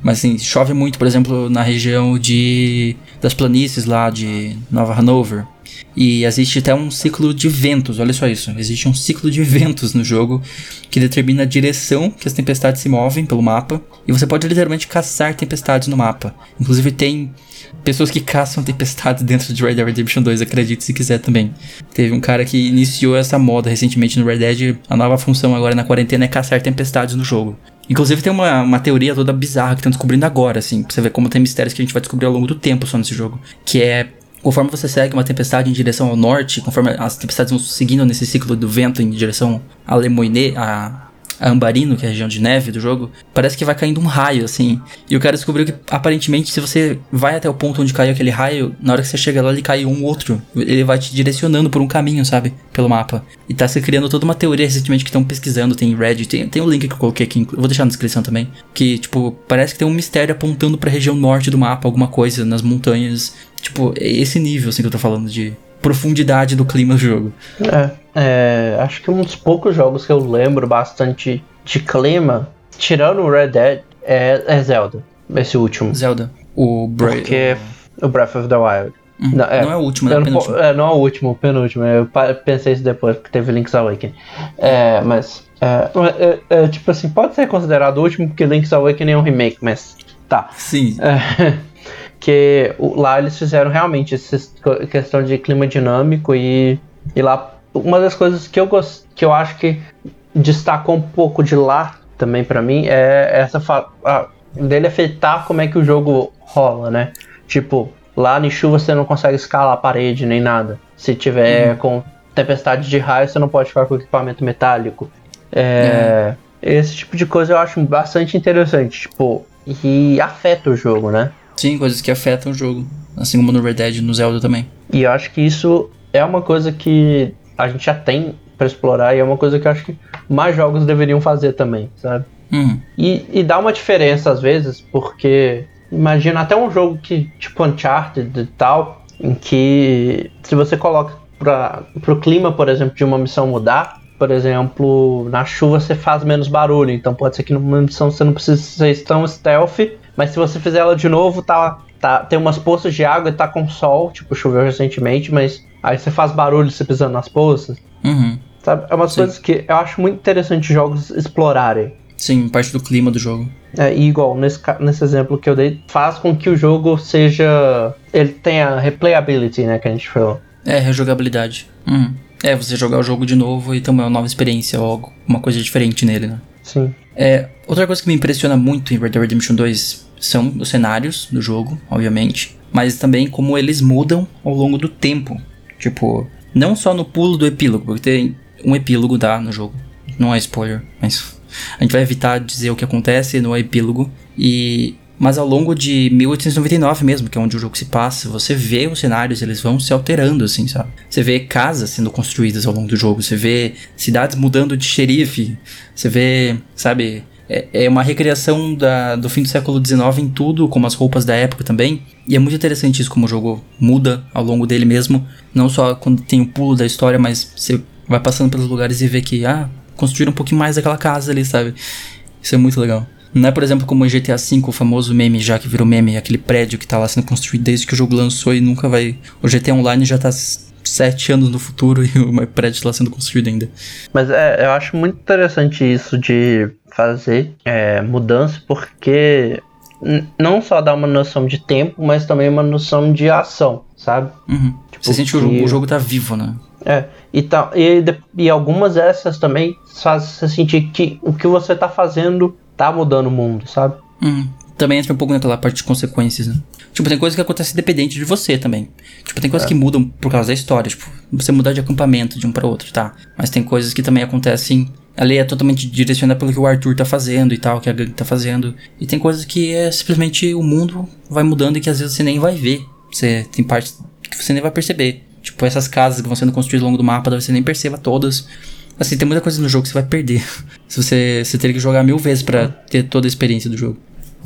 Mas assim, chove muito, por exemplo, na região de das planícies lá de Nova Hanover. E existe até um ciclo de ventos, olha só isso. Existe um ciclo de ventos no jogo que determina a direção que as tempestades se movem pelo mapa. E você pode literalmente caçar tempestades no mapa. Inclusive tem pessoas que caçam tempestades dentro de Red Dead Redemption 2, acredite se quiser também. Teve um cara que iniciou essa moda recentemente no Red Dead. A nova função agora na quarentena é caçar tempestades no jogo. Inclusive tem uma, uma teoria toda bizarra que estão descobrindo agora, assim. Pra você ver como tem mistérios que a gente vai descobrir ao longo do tempo só nesse jogo. Que é Conforme você segue uma tempestade em direção ao norte, conforme as tempestades vão seguindo nesse ciclo do vento em direção a Lemoine, a, a Ambarino, que é a região de neve do jogo, parece que vai caindo um raio, assim. E o cara descobriu que, aparentemente, se você vai até o ponto onde caiu aquele raio, na hora que você chega lá, ele cai um outro. Ele vai te direcionando por um caminho, sabe? Pelo mapa. E tá se criando toda uma teoria recentemente que estão pesquisando, tem Reddit, tem, tem o link que eu coloquei aqui, vou deixar na descrição também. Que, tipo, parece que tem um mistério apontando pra região norte do mapa, alguma coisa nas montanhas. Tipo, é esse nível, assim, que eu tô falando de profundidade do clima do jogo. É, é, acho que um dos poucos jogos que eu lembro bastante de clima, tirando o Red Dead, é, é Zelda. Esse último. Zelda. O Bra Porque o Breath of the Wild. Uhum. Não é o último, né? não, po- penúltimo. é, não é o último, o penúltimo. Eu pensei isso depois, porque teve Link's Awakening. É, mas. É, é, é, tipo assim, pode ser considerado o último, porque Link's Awakening é um remake, mas. Tá. Sim. É, que lá eles fizeram realmente essa questão de clima dinâmico e, e lá uma das coisas que eu gosto, que eu acho que destacou um pouco de lá também pra mim é essa fa- dele afetar como é que o jogo rola, né? Tipo, lá em chuva você não consegue escalar a parede nem nada. Se tiver com tempestade de raio, você não pode ficar com equipamento metálico. É, Esse tipo de coisa eu acho bastante interessante, tipo, e afeta o jogo, né? Sim, coisas que afetam o jogo. Assim como no Red Dead no Zelda também. E eu acho que isso é uma coisa que a gente já tem pra explorar e é uma coisa que eu acho que mais jogos deveriam fazer também, sabe? Uhum. E, e dá uma diferença às vezes, porque imagina até um jogo que, tipo Uncharted e tal, em que se você coloca para pro clima, por exemplo, de uma missão mudar, por exemplo, na chuva você faz menos barulho, então pode ser que numa missão você não precise ser tão stealth, mas se você fizer ela de novo, tá, tá tem umas poças de água e tá com sol, tipo choveu recentemente, mas aí você faz barulho você pisando nas poças, Uhum. sabe? É umas Sim. coisas que eu acho muito interessante jogos explorarem. Sim, parte do clima do jogo. É, e igual, nesse, nesse exemplo que eu dei, faz com que o jogo seja. Ele tenha replayability, né? Que a gente falou. É, rejogabilidade. Uhum. É, você jogar o jogo de novo e ter uma nova experiência ou algo, uma coisa diferente nele, né? Sim. É, outra coisa que me impressiona muito em Red Dead Redemption 2 são os cenários do jogo, obviamente, mas também como eles mudam ao longo do tempo. Tipo, não só no pulo do epílogo, porque tem um epílogo dá no jogo. Não é spoiler, mas a gente vai evitar dizer o que acontece no epílogo e mas ao longo de 1899 mesmo, que é onde o jogo se passa, você vê os cenários, eles vão se alterando, assim, sabe? Você vê casas sendo construídas ao longo do jogo, você vê cidades mudando de xerife, você vê, sabe, é, é uma recriação da, do fim do século XIX em tudo, como as roupas da época também. E é muito interessante isso, como o jogo muda ao longo dele mesmo. Não só quando tem o pulo da história, mas você vai passando pelos lugares e vê que, ah, construíram um pouquinho mais daquela casa ali, sabe? Isso é muito legal. Não é, por exemplo, como o GTA V, o famoso meme já que virou meme, aquele prédio que tá lá sendo construído desde que o jogo lançou e nunca vai. O GTA Online já tá sete anos no futuro e o prédio tá lá sendo construído ainda. Mas é, eu acho muito interessante isso de fazer é, mudança, porque não só dá uma noção de tempo, mas também uma noção de ação, sabe? Uhum. Você sente que o jogo, o jogo tá vivo, né? É, e, tá, e, e algumas dessas também fazem você sentir que o que você tá fazendo tá mudando o mundo, sabe? Uhum. Também entra um pouco naquela parte de consequências, né? Tipo, tem coisa que acontece independente de você também. Tipo, tem coisas que mudam por causa da história. Tipo, você mudar de acampamento de um pra outro, tá? Mas tem coisas que também acontecem. A lei é totalmente direcionada pelo que o Arthur tá fazendo e tal, que a gangue tá fazendo. E tem coisas que é simplesmente o mundo vai mudando e que às vezes você nem vai ver. Você tem partes que você nem vai perceber. Tipo, essas casas que vão sendo construídas ao longo do mapa, talvez você nem perceba todas. Assim, tem muita coisa no jogo que você vai perder. Se você, você teria que jogar mil vezes pra ter toda a experiência do jogo.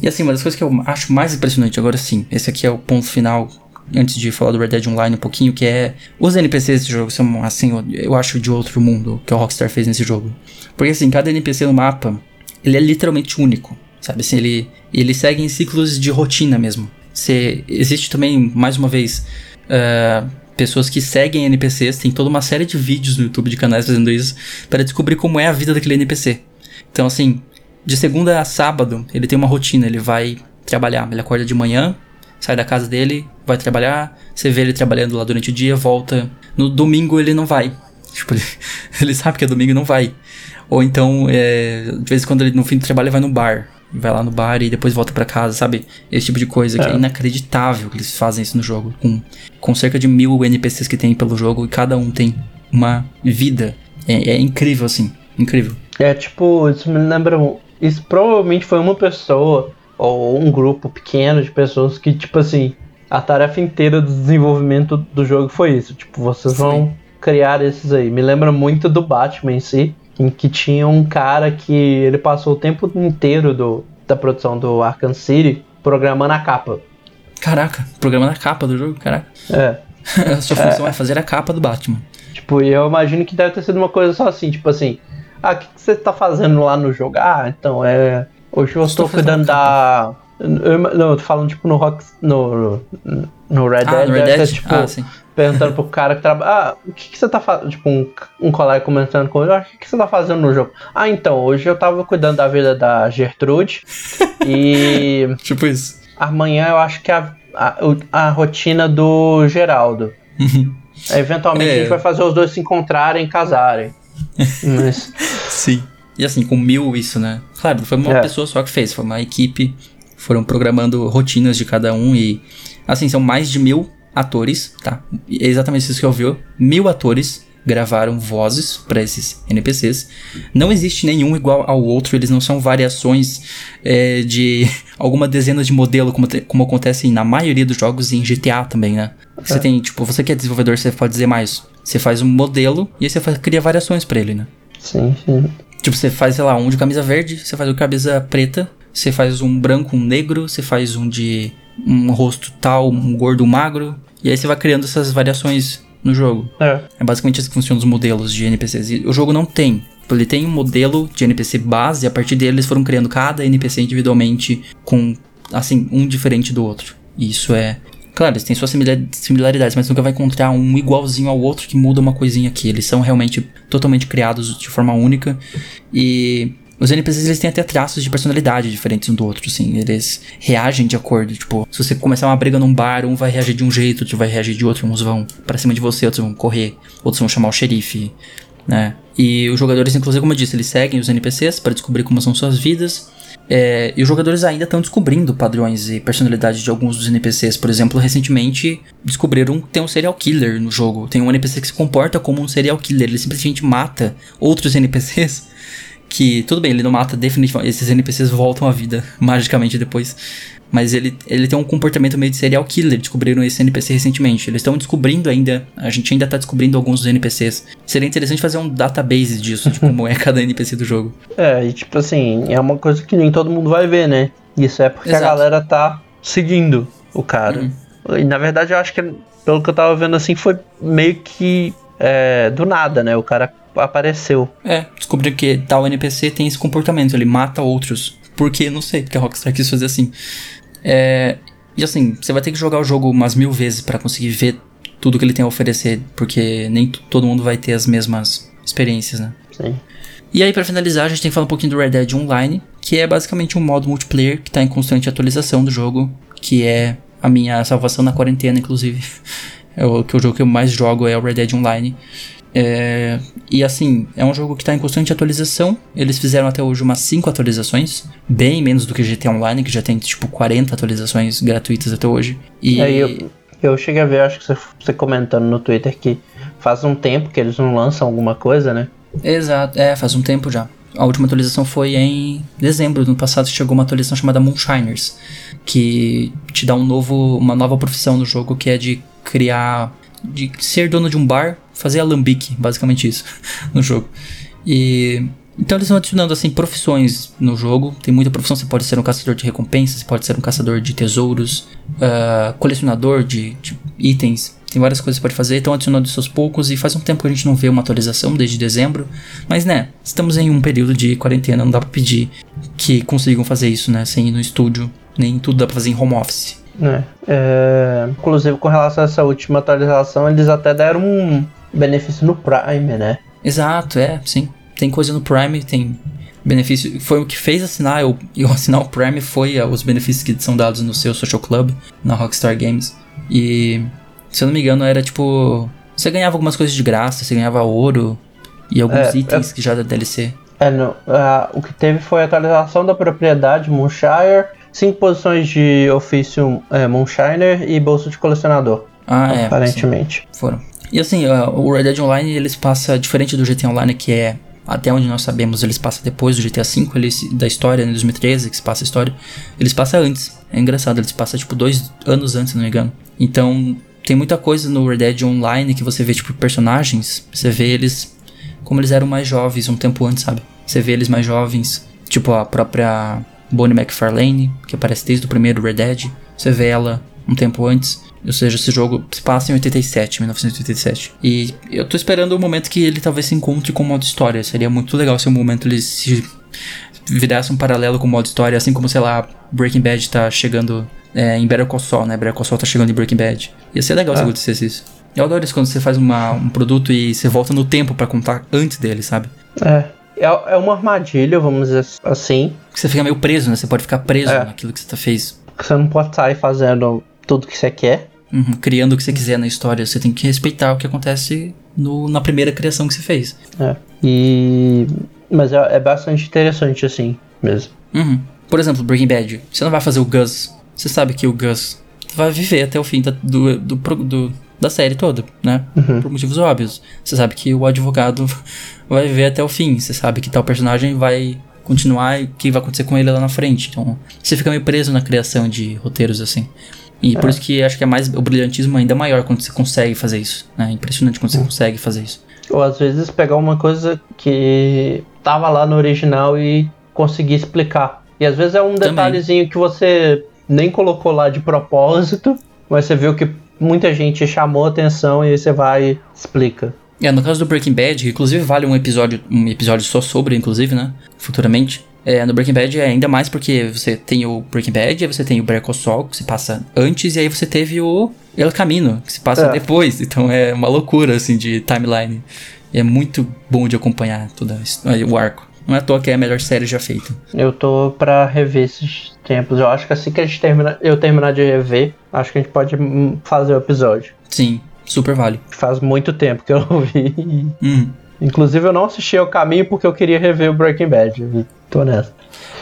E assim, uma das coisas que eu acho mais impressionante, agora sim, esse aqui é o ponto final, antes de falar do Red Dead Online um pouquinho, que é. Os NPCs desse jogo são, assim, eu- acho de outro mundo que a Rockstar fez nesse jogo. Porque assim, cada NPC no mapa, ele é literalmente único. Sabe assim, ele, ele segue em ciclos de rotina mesmo. Você, existe também, mais uma vez, ah, pessoas que seguem NPCs, tem toda uma série de vídeos no YouTube de canais fazendo isso, para descobrir como é a vida daquele NPC. Então, assim, de segunda a sábado, ele tem uma rotina, ele vai trabalhar. Ele acorda de manhã, sai da casa dele, vai trabalhar, você vê ele trabalhando lá durante o dia, volta. No domingo ele não vai. Tipo, ele, ele sabe que é domingo e não vai. Ou então, é, de vez em quando ele no fim do trabalho ele vai no bar. Vai lá no bar e depois volta pra casa, sabe? Esse tipo de coisa que é inacreditável que eles fazem isso no jogo. Com, com cerca de mil NPCs que tem pelo jogo e cada um tem uma vida. É, é incrível, assim. Incrível. É tipo, isso me lembra. Isso provavelmente foi uma pessoa ou um grupo pequeno de pessoas que, tipo assim, a tarefa inteira do desenvolvimento do jogo foi isso. Tipo, vocês Foi. vão criar esses aí. Me lembra muito do Batman em si, em que tinha um cara que ele passou o tempo inteiro do, da produção do Arkham City programando a capa. Caraca, programa na capa do jogo, caraca. É. A sua função é fazer a capa do Batman. Tipo, e eu imagino que deve ter sido uma coisa só assim, tipo assim, ah, o que, que você tá fazendo lá no jogo? Ah, então é. Hoje eu Estou cuidando da. Eu, não, eu tô falando tipo no Rock. No, no Red Ah, Dead, no Red deve ser, Dead? tipo, Ah, sim. perguntando pro cara que trabalha. Ah, o que, que você tá fazendo? Tipo, um, um colega comentando com ele, ah, o que, que você tá fazendo no jogo? Ah, então, hoje eu tava cuidando da vida da Gertrude. e Tipo isso. amanhã eu acho que a, a, a rotina do Geraldo. Eventualmente É. a gente vai fazer os dois se encontrarem e casarem. Mas, Sim. E assim, com mil isso, né? Claro, não foi uma É. pessoa só que fez, foi uma equipe. Foram programando rotinas de cada um e. Assim, são mais de mil atores, tá? É exatamente isso que eu vi. Mil atores gravaram vozes para esses NPCs. Não existe nenhum igual ao outro, eles não são variações é, de alguma dezena de modelo, como, te- como acontece na maioria dos jogos e em GTA também, né? Você tem, tipo, você que é desenvolvedor, você pode dizer mais. Você faz um modelo e aí você faz- cria variações para ele, né? sim, sim. Tipo, você faz, sei lá, um de camisa verde, você faz um de camisa preta, você faz um branco, um negro, você faz um de um rosto tal, um gordo, um magro, e aí você vai criando essas variações no jogo. É. É basicamente assim que funcionam os modelos de NPCs. E o jogo não tem. Ele tem um modelo de NPC base, e a partir dele eles foram criando cada NPC individualmente com, assim, um diferente do outro. E isso é. Claro, eles têm suas simila- similaridades, mas nunca vai encontrar um igualzinho ao outro que muda uma coisinha aqui. Eles são realmente totalmente criados de forma única. E os NPCs eles têm até traços de personalidade diferentes um do outro, assim. Eles reagem de acordo. Tipo, se você começar uma briga num bar, um vai reagir de um jeito, outro vai reagir de outro. Uns vão pra cima de você, outros vão correr, outros vão chamar o xerife, né? E os jogadores, inclusive, como eu disse, eles seguem os NPCs para descobrir como são suas vidas. É, e os jogadores ainda estão descobrindo padrões e personalidade de alguns dos NPCs. Por exemplo, recentemente descobriram que tem um serial killer no jogo. Tem um NPC que se comporta como um serial killer. Ele simplesmente mata outros NPCs. Que, tudo bem, ele não mata definitivamente. Esses NPCs voltam à vida magicamente depois. Mas ele, ele tem um comportamento meio de serial killer. Descobriram esse NPC recentemente. Eles estão descobrindo ainda. A gente ainda tá descobrindo alguns dos NPCs. Seria interessante fazer um database disso, de como é cada NPC do jogo. É, e tipo assim, é uma coisa que nem todo mundo vai ver, né? Isso é porque Exato. a galera tá seguindo o cara. Uhum. E na verdade eu acho que, pelo que eu tava vendo assim, foi meio que é, do nada, né? O cara apareceu. É, descobrir que tal NPC tem esse comportamento, ele mata outros. Por quê? Não sei, porque a Rockstar quis fazer assim. É, e assim, você vai ter que jogar o jogo umas mil vezes pra conseguir ver tudo que ele tem a oferecer, porque nem todo mundo vai ter as mesmas experiências, né? Sim. E aí, pra finalizar, a gente tem que falar um pouquinho do Red Dead Online, que é basicamente um modo multiplayer que tá em constante atualização do jogo, que é a minha salvação na quarentena, inclusive. É o que o jogo que eu mais jogo é o Red Dead Online. É, e assim, é um jogo que está em constante atualização. Eles fizeram até hoje umas 5 atualizações, bem menos do que GTA Online, que já tem tipo 40 atualizações gratuitas até hoje. E Aí eu, eu cheguei a ver, acho que você, você comentando no Twitter que faz um tempo que eles não lançam alguma coisa, né? Exato, é, faz um tempo já. A última atualização foi em dezembro do ano passado, chegou uma atualização chamada Moonshiners, que te dá um novo, uma nova profissão no jogo, que é de criar, de ser dono de um bar, fazer alambique, basicamente isso, no jogo. E então eles estão adicionando assim profissões no jogo. Tem muita profissão. Você pode ser um caçador de recompensas, você pode ser um caçador de tesouros, ah, colecionador de, de itens. Tem várias coisas que você pode fazer. Estão adicionando aos poucos e faz um tempo que a gente não vê uma atualização desde dezembro. Mas né, estamos em um período de quarentena, não dá pra pedir que consigam fazer isso, né, sem ir no estúdio. Nem tudo dá pra fazer em home office. É, é, inclusive com relação a essa última atualização, eles até deram um benefício no Prime, né? Exato, é, sim. Tem coisa no Prime, tem benefício. Foi o que fez assinar, eu, eu assinar o Prime foi ah, os benefícios que são dados no seu Social Club, na Rockstar Games. E, se eu não me engano, era tipo. Você ganhava algumas coisas de graça, você ganhava ouro e alguns É, itens que já da DLC. É, não, ah, o que teve foi a atualização da propriedade Moonshire, cinco posições de ofício é, Moonshiner e bolsa de colecionador, Ah, é. sim. aparentemente. Foram. E assim, o Red Dead Online, eles passa diferente do GTA Online, que é, até onde nós sabemos, eles passa depois do GTA V, eles, da história, em 2013, que se passa a história, eles passam antes. É engraçado, eles passam tipo dois anos antes, se não me engano. Então, tem muita coisa no Red Dead Online que você vê, tipo, personagens, você vê eles como eles eram mais jovens um tempo antes, sabe? Você vê eles mais jovens, tipo a própria Bonnie McFarlane, que aparece desde o primeiro Red Dead. Você vê ela um tempo antes. Ou seja, esse jogo se passa em 87, 1987. E eu tô esperando o momento que ele talvez se encontre com o modo história. Seria muito legal se um momento ele se virasse um paralelo com o modo história, assim como, sei lá, Breaking Bad tá chegando é, em Better Call Saul, né? Better Call Saul tá chegando em Breaking Bad. Ia ser legal se Ah. acontecesse isso. Eu adoro isso quando você faz uma, um produto e você volta no tempo pra contar antes dele, sabe? É, é, é uma armadilha, vamos dizer assim, você fica meio preso, né? Você pode ficar preso É. naquilo que você tá fez. você não pode sair fazendo tudo que você quer. Uhum, criando o que você quiser na história. Você tem que respeitar o que acontece no, na primeira criação que você fez. É. E. Mas é, é bastante interessante assim mesmo. Uhum. Por exemplo, Breaking Bad. Você não vai fazer o Gus. Você sabe que o Gus vai viver até o fim da, do, do, do- da série toda, né? Por motivos óbvios. Você sabe que o advogado vai viver até o fim. Você sabe que tal personagem vai continuar e o que vai acontecer com ele lá na frente. Então, você fica meio preso na criação de roteiros assim. E por isso que acho que é mais o brilhantismo ainda maior quando você consegue fazer isso. né? É impressionante quando você consegue fazer isso. Ou às vezes pegar uma coisa que tava lá no original e conseguir explicar. E às vezes é um Também. detalhezinho que você nem colocou lá de propósito, mas você viu que muita gente chamou atenção e aí você vai e explica. É, no caso do Breaking Bad, que inclusive vale um episódio, um episódio só sobre, inclusive, né? Futuramente. É, no Breaking Bad é ainda mais porque você tem o Breaking Bad, aí você tem o Call Saul, que se passa antes, e aí você teve o El Camino, que se passa É. depois. Então é uma loucura, assim, de timeline. E é muito bom de acompanhar todo isso- o arco. Não é à toa que é a melhor série já feita. Eu tô pra rever esses tempos. Eu acho que assim que a gente termina, eu terminar de rever, acho que a gente pode hum, fazer o episódio. Sim, super vale. Faz muito tempo que eu não vi. Hum. Inclusive eu não assisti ao caminho porque eu queria rever o Breaking Bad. Tô nessa.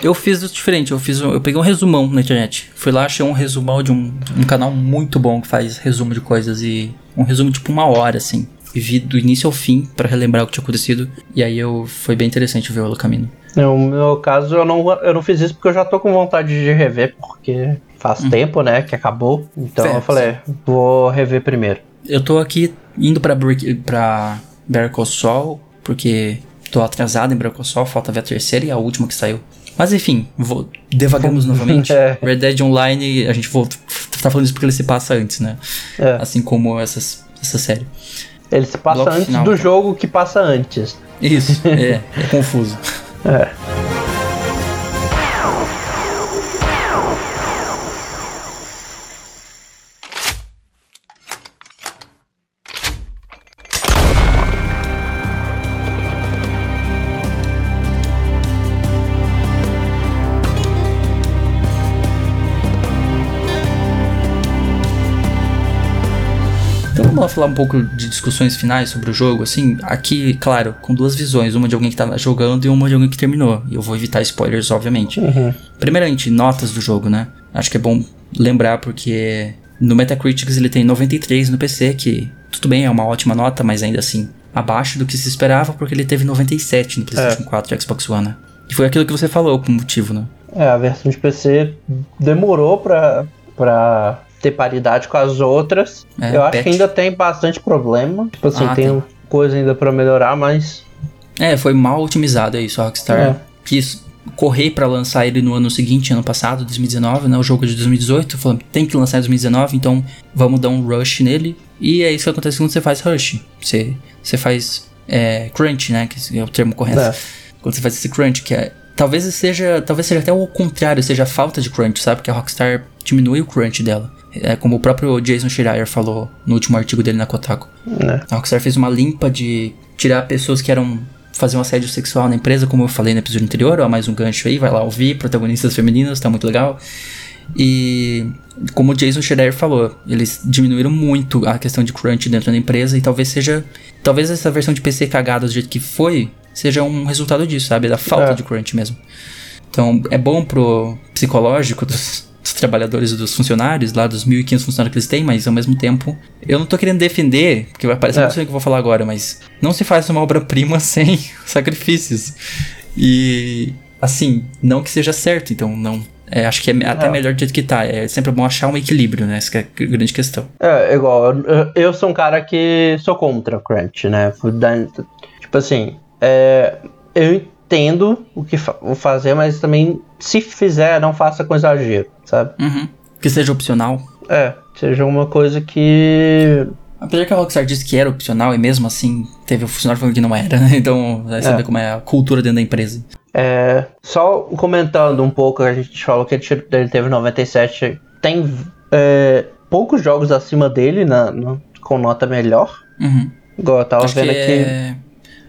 Eu fiz isso diferente, eu fiz um- eu peguei um resumão na internet. Fui lá, achei um resumão de um, um canal muito bom que faz resumo de coisas e um resumo tipo uma hora assim. E vi do início ao fim pra relembrar o que tinha acontecido. E aí eu foi bem interessante ver o caminho. No meu caso, eu não, eu não fiz isso porque eu já tô com vontade de rever, porque faz tempo, né, que acabou. Então eu falei, vou rever primeiro. Eu tô aqui indo pra Break, pra Saul, porque tô atrasado em Saul, falta ver a terceira e a última que saiu. Mas enfim, vou, devagamos novamente. É. Red Dead Online, a gente volta, tá falando isso porque ele se passa antes, né? É. Assim como essas, essa série. Ele se passa Bloco antes final, do tá. jogo que passa antes. Isso, é, é confuso. É. falar um pouco de discussões finais sobre o jogo, assim, aqui, claro, com duas visões, uma de alguém que tá jogando e uma de alguém que terminou. E eu vou evitar spoilers, obviamente. Primeiramente, notas do jogo, né? Acho que é bom lembrar porque no Metacritic ele tem 93 no PC, que tudo bem, é uma ótima nota, mas ainda assim abaixo do que se esperava, porque ele teve 97 no PlayStation 4 e Xbox One. né? E foi aquilo que você falou como motivo, né? É, a versão de PC demorou pra, pra ter paridade com as outras. É, Eu acho patch. que ainda tem bastante problema. Tipo assim, Ah, tem, tem. coisa ainda pra melhorar, mas. É, foi mal otimizado, isso. A Rockstar É. quis correr pra lançar ele no ano seguinte, ano passado, 2019, né? O jogo é de 2018, falando tem que lançar em 2019, então vamos dar um rush nele. E é isso que acontece quando você faz rush. Você, você faz é, crunch, né? Que é o termo correto. É. Quando você faz esse crunch, que é. Talvez seja. Talvez seja até o contrário, seja a falta de crunch, sabe? Porque a Rockstar diminui o crunch dela. É como o próprio Jason Schreier falou no último artigo dele na Kotaku. Né? A Rockstar fez uma limpa de tirar pessoas que eram fazer um assédio sexual na empresa, como eu falei no episódio anterior, ó, mais um gancho aí, vai lá ouvir, protagonistas femininas, tá muito legal. E como o Jason Schreier falou, eles diminuíram muito a questão de crunch dentro da empresa e talvez seja, talvez essa versão de PC cagada do jeito que foi, seja um resultado disso, sabe, da falta É. de crunch mesmo. Então, é bom pro psicológico dos, dos trabalhadores e dos funcionários, lá dos 1.500 funcionários que eles têm, mas ao mesmo tempo, eu não tô querendo defender, porque vai parecer É. que eu vou falar agora, mas não se faz uma obra-prima sem sacrifícios. E, assim, não que seja certo, então não. é, acho que é até É. melhor do jeito que tá. É sempre bom achar um equilíbrio, né? Essa que é a grande questão. É, igual, eu, sou um cara que sou contra o crunch, né? Tipo assim, é, eu entendo o que fa fazer, mas também, se fizer, não faça com exagero, sabe? Uhum. Que seja opcional. É, seja uma coisa que. Apesar que a Rockstar disse que era opcional e mesmo assim teve o funcionário falando que não era, né? Então vai saber É. como é a cultura dentro da empresa. É, só comentando um pouco, a gente falou que ele teve 97. Tem é, poucos jogos acima dele na, no- com nota melhor. Uhum. Igual eu tava Acho que vendo aqui. é...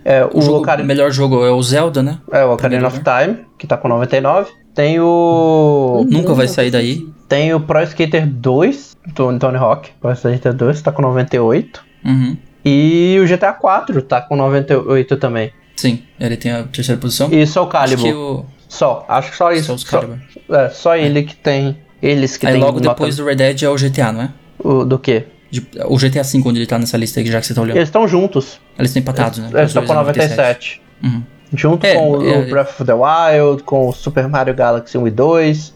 É, o, o jogo, Ocarina- melhor jogo é o Zelda, né? é, o Ocarina of Primeiro Time, que tá com 99. Tem o. Nunca vai sair daí. Tem o Pro Skater 2, do Tony Hawk. Pro Skater 2 tá com 98. Uhum. E o GTA 4 tá com 98 também. Sim, ele tem a terceira posição. E Soul Acho Calibur. o. Só, acho que só isso. Só é, só ele que tem. Eles que Aí tem logo nota- depois do Red Dead é o GTA, não é? o, do quê? De- o GTA V, onde ele tá nessa lista aí, já que você tá olhando. Eles estão juntos. Eles estão empatados, né? Eles estão com é 97. Uhum. Junto É, com o, é- o Breath of the Wild, com o Super Mario Galaxy 1 e 2.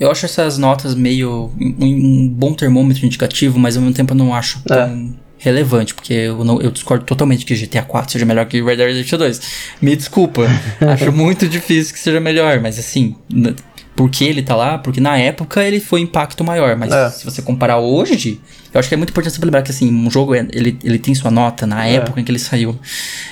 Eu acho essas notas meio um, um bom termômetro indicativo, mas ao mesmo tempo eu não acho É. tão relevante, porque eu, não, eu discordo totalmente que GTA 4 seja melhor que Red Dead Redemption 2. Me desculpa, acho muito difícil que seja melhor, mas assim, porque ele tá lá? Porque na época ele foi impacto maior, mas É. se você comparar hoje, eu acho que é muito importante você lembrar que assim, um jogo é- ele, ele tem sua nota na É. época em que ele saiu.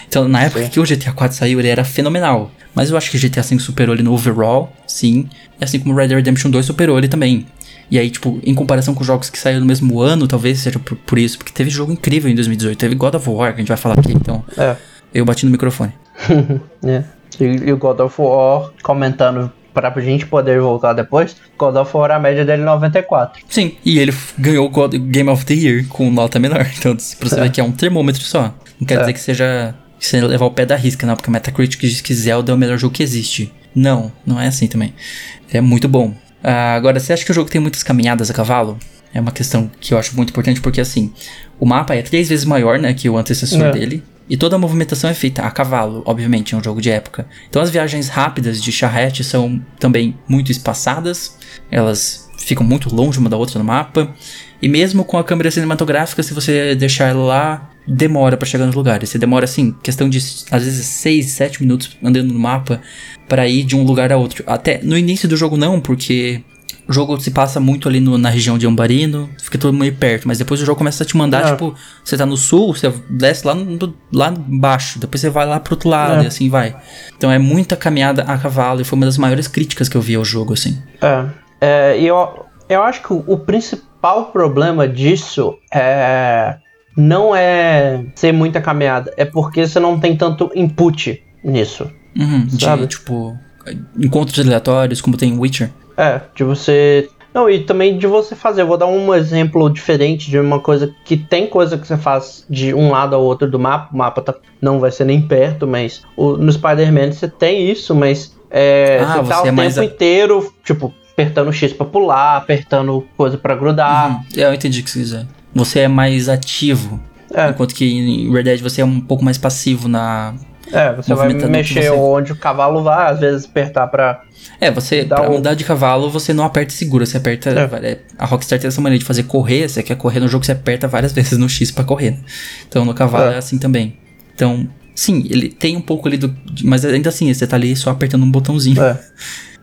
Então, na época Sim. que o GTA 4 saiu, ele era fenomenal. Mas eu acho que GTA V superou ele no overall, sim. E assim como Red Dead Redemption 2 superou ele também. E aí, tipo, em comparação com jogos que saíram no mesmo ano, talvez seja por, por isso. Porque teve jogo incrível em 2018. Teve God of War, que a gente vai falar aqui. Então, É. eu bati no microfone. É. E, e o God of War, comentando pra gente poder voltar depois, God of War, a média dele é 94. Sim, e ele ganhou o God- Game of the Year com nota menor. Então, pra você É. ver que é um termômetro só. Não quer É. dizer que seja. Que você levar o pé da risca, não. Porque o Metacritic diz que Zelda é o melhor jogo que existe. Não, não é assim também. É muito bom. Ah, agora, você acha que o jogo tem muitas caminhadas a cavalo? É uma questão que eu acho muito importante, porque assim, o mapa é três vezes maior, né, que o antecessor É. dele. E toda a movimentação é feita a cavalo, obviamente, é um jogo de época. Então as viagens rápidas de charrete são também muito espaçadas, elas ficam muito longe uma da outra no mapa. E mesmo com a câmera cinematográfica, se você deixar ela lá, demora pra chegar nos lugares. Você demora, assim, questão de às vezes 6, 7 minutos andando no mapa pra ir de um lugar a outro. Até no início do jogo não, porque o jogo se passa muito ali no- na região de Ambarino, fica todo meio perto, mas depois o jogo começa a te mandar, É. tipo, você tá no sul, você desce lá, no, lá embaixo, depois você vai lá pro outro lado É. e assim vai. Então é muita caminhada a cavalo e foi uma das maiores críticas que eu vi ao jogo, assim. É. É, eu, eu acho que o, o principal problema disso é. Não é ser muita caminhada, é porque você não tem tanto input nisso. Uhum, de, Sabe? tipo, encontros aleatórios, como tem em Witcher. É, de você. Não, e também de você fazer. Eu vou dar um exemplo diferente de uma coisa que tem coisa que você faz de um lado ao outro do mapa. O mapa tá, não vai ser nem perto, mas o- no Spider-Man você tem isso, mas é, Ah, você tá você o é tempo a- inteiro, tipo, apertando X pra pular, apertando coisa pra grudar. Uhum. Eu entendi o que você quiser. Você é mais ativo. É. Enquanto que em Red Dead você é um pouco mais passivo na. É, você vai mexer você- onde o cavalo vai, às vezes apertar pra. É, você, pra o- mudar de cavalo, você não aperta e segura, você aperta. é, A Rockstar tem essa maneira de fazer correr, você quer correr no jogo, você aperta várias vezes no X pra correr. né? Então no cavalo é. É. assim também. Então, sim, ele tem um pouco ali do. Mas ainda assim, você tá ali só apertando um botãozinho. É.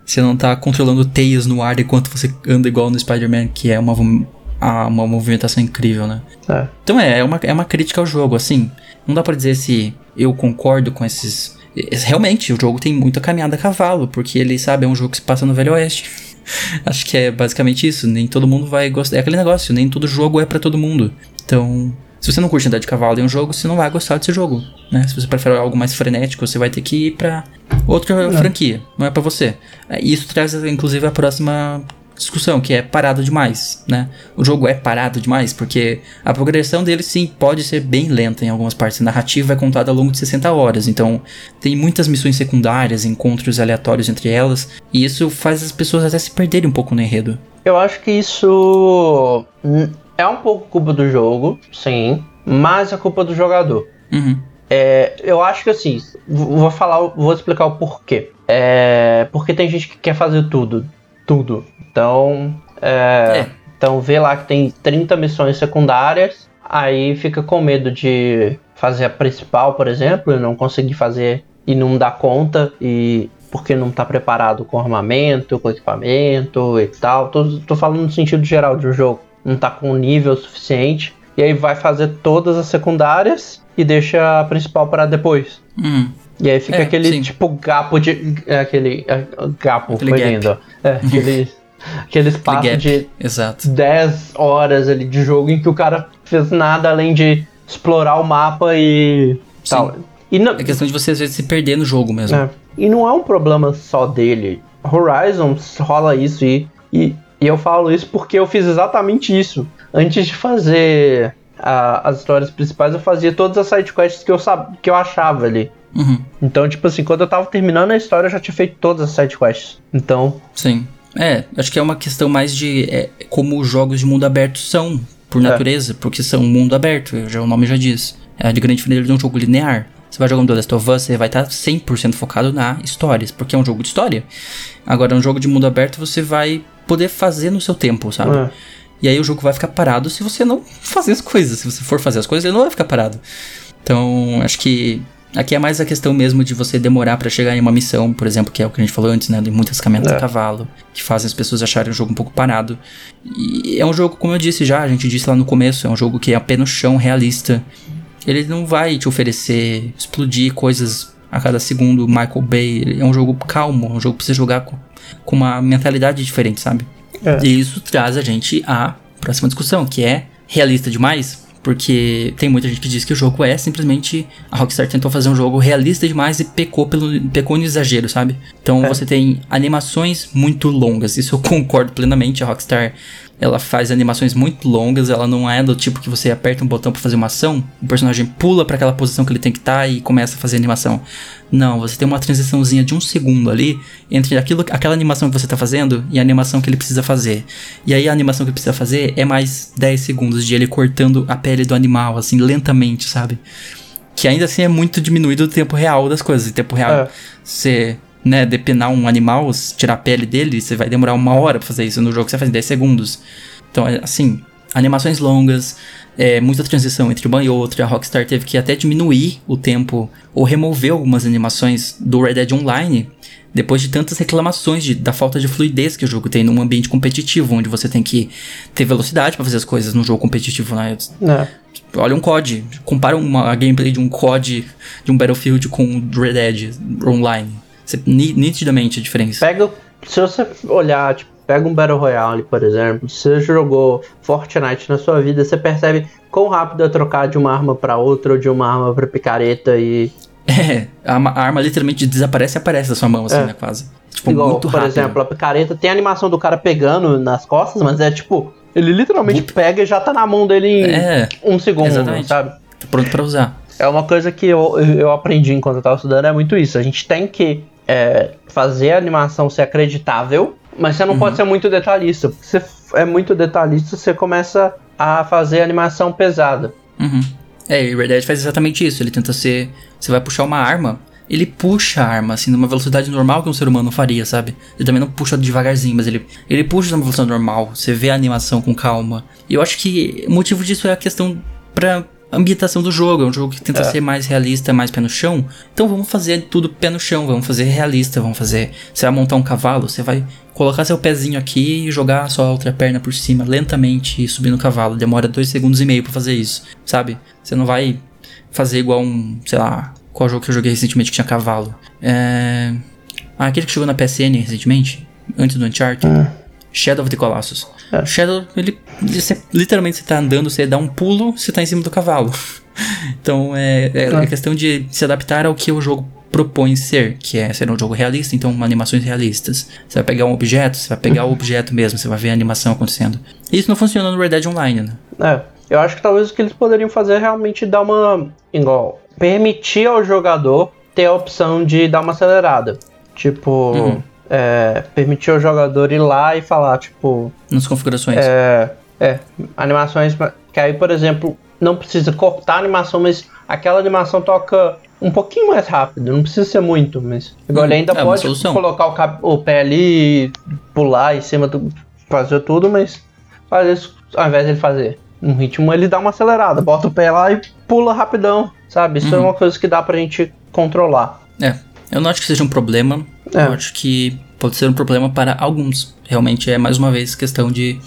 Você não tá controlando teias no ar enquanto você anda igual no Spider-Man, que é uma, uma movimentação incrível, né? É. Então é, é uma, é uma crítica ao jogo, assim. Não dá pra dizer se eu concordo com esses. es- Realmente, o jogo tem muita caminhada a cavalo, porque ele, sabe, é um jogo que se passa no Velho Oeste. Acho que é basicamente isso. Nem todo mundo vai gostar. É aquele negócio, nem todo jogo é pra todo mundo. Então, se você não curte andar de cavalo em um jogo, você não vai gostar desse jogo, né? Se você prefere algo mais frenético, você vai ter que ir pra outra franquia. Não é pra você. É, isso traz, inclusive, a próxima discussão, que é parado demais, né? O jogo é parado demais, porque a progressão dele, sim, pode ser bem lenta em algumas partes. A narrativa é contada ao longo de 60 horas, então tem muitas missões secundárias, encontros aleatórios entre elas, e isso faz as pessoas até se perderem um pouco no enredo. Eu acho que isso é um pouco culpa do jogo, sim, mas é culpa do jogador. Uhum. É, eu acho que assim, vou falar, vou explicar o porquê. É, porque tem gente que quer fazer tudo, tudo. Então, é, É. então vê lá que tem 30 missões secundárias, aí fica com medo de fazer a principal, por exemplo, e não conseguir fazer e não dar conta e porque não tá preparado com armamento, com equipamento e tal. Tô, tô falando no sentido geral de um jogo. Não tá com nível suficiente. E aí vai fazer todas as secundárias e deixa a principal para depois. Uhum. E aí fica É, aquele sim. tipo gapo de. é, Aquele. é, gapo, Aquele foi gap. lindo. É, aquele, aquele espaço gap. de Exato. 10 horas ali de jogo em que o cara fez nada além de explorar o mapa e Sim. tal. E não, É questão de você às vezes se perder no jogo mesmo. é, e não é um problema só dele. Horizon rola isso e, e, e eu falo isso porque eu fiz exatamente isso. Antes de fazer a- as histórias principais, eu fazia todas as sidequests que eu, sab, que eu achava ali. Uhum. Então, tipo assim, quando eu tava terminando a história, eu já tinha feito todas as sidequests. Então, Sim. É, acho que é uma questão mais de é, como os jogos de mundo aberto são, por É. natureza, porque são um mundo aberto, já o nome já diz. É a de grande diferença de um jogo linear. Você vai jogando The Last of Us, você vai estar 100% focado na histórias, porque é um jogo de história. Agora, um jogo de mundo aberto, você vai poder fazer no seu tempo, sabe? É. E aí o jogo vai ficar parado se você não fazer as coisas. Se você for fazer as coisas, ele não vai ficar parado. Então, acho que aqui é mais a questão mesmo de você demorar pra chegar em uma missão, por exemplo, que é o que a gente falou antes, né? De muitas caminhadas É. a cavalo, que fazem as pessoas acharem o jogo um pouco parado. E é um jogo, como eu disse já, a gente disse lá no começo, é um jogo que é no chão, realista. Ele não vai te oferecer explodir coisas a cada segundo, Michael Bay. É um jogo calmo, é um jogo pra você jogar com, com uma mentalidade diferente, sabe? É. E isso traz a gente à próxima discussão, que é realista demais? Porque tem muita gente que diz que o jogo é simplesmente. A Rockstar tentou fazer um jogo realista demais e pecou, pelo, pecou no exagero, sabe? Então É. você tem animações muito longas. Isso eu concordo plenamente. A Rockstar ela faz animações muito longas. Ela não é do tipo que você aperta um botão pra fazer uma ação, o personagem pula pra aquela posição que ele tem que estar e começa a fazer a animação. Não, você tem uma transiçãozinha de um segundo ali entre aquilo, aquela animação que você tá fazendo e a animação que ele precisa fazer. E aí a animação que ele precisa fazer é mais 10 segundos de ele cortando a pele do animal, assim, lentamente, sabe? Que ainda assim é muito diminuído do tempo real das coisas. Em tempo real, É. você, né, depenar um animal, tirar a pele dele, você vai demorar uma hora pra fazer isso. No jogo você faz em 10 segundos. Então, é, assim, animações longas, é, muita transição entre uma e outra. A Rockstar teve que até diminuir o tempo ou remover algumas animações do Red Dead Online depois de tantas reclamações de- da falta de fluidez que o jogo tem num ambiente competitivo, onde você tem que ter velocidade pra fazer as coisas num jogo competitivo, né? né? Olha um COD, compara uma a gameplay de um COD, de um Battlefield com o Red Dead Online. Você, ni- nitidamente a diferença. Pega. Se você olhar, tipo, pega um Battle Royale, por exemplo. Se você jogou Fortnite na sua vida, você percebe quão rápido é trocar de uma arma pra outra ou de uma arma pra picareta e. É, a, a arma literalmente desaparece e aparece da sua mão, assim, É. né, quase. Tipo, Igual, muito por rápido. exemplo, a picareta tem a animação do cara pegando nas costas, mas é tipo, ele literalmente pega e já tá na mão dele em É, um segundo, exatamente. sabe? tá pronto pra usar. É uma coisa que eu, eu aprendi enquanto eu tava estudando, é muito isso. A gente tem que é, fazer a animação ser acreditável, mas você não pode ser muito detalhista. Porque se f- é muito detalhista, você começa a fazer a animação pesada. Uhum. É, e Red Dead faz exatamente isso. Ele tenta ser. Você vai puxar uma arma, ele puxa a arma, assim, numa velocidade normal que um ser humano faria, sabe? Ele também não puxa devagarzinho, mas ele, ele puxa numa velocidade normal. Você vê a animação com calma. E eu acho que o motivo disso é a questão pra ambientação do jogo. É um jogo que tenta ser mais realista, mais pé no chão. Então vamos fazer tudo pé no chão, vamos fazer realista, vamos fazer. Você vai montar um cavalo, você vai colocar seu pezinho aqui e jogar sua outra perna por cima lentamente e subir no cavalo. Demora dois segundos e meio pra fazer isso, sabe? Você não vai fazer igual um, sei lá, qual jogo que eu joguei recentemente que tinha cavalo? É. Ah, aquele que chegou na PSN recentemente, antes do Uncharted. Shadow of the Colossus. Shadow, ele, ele- você- literalmente você tá andando, você dá um pulo, você tá em cima do cavalo. então é, é, é questão de se adaptar ao que o jogo propõe ser, que é ser um jogo realista, então animações realistas. Você vai pegar um objeto, você vai pegar o objeto mesmo, você vai ver a animação acontecendo. Isso não funciona no Red Dead Online, né? É, eu acho que talvez o que eles poderiam fazer é realmente dar uma. igual. permitir ao jogador ter a opção de dar uma acelerada. Tipo. Uhum. é, permitir ao jogador ir lá e falar, tipo. Nas configurações. É, é, animações que aí, por exemplo, não precisa cortar a animação, mas aquela animação toca um pouquinho mais rápido, não precisa ser muito, mas igual Hum, ele ainda é pode colocar o, cap- o pé ali, pular em cima do fazer tudo, mas às vezes ao invés dele fazer um ritmo, ele dá uma acelerada, bota o pé lá e pula rapidão, sabe? Isso é Uhum. uma coisa que dá pra gente controlar. É, eu não acho que seja um problema. É. Eu acho que pode ser um problema para alguns. Realmente é mais uma vez questão de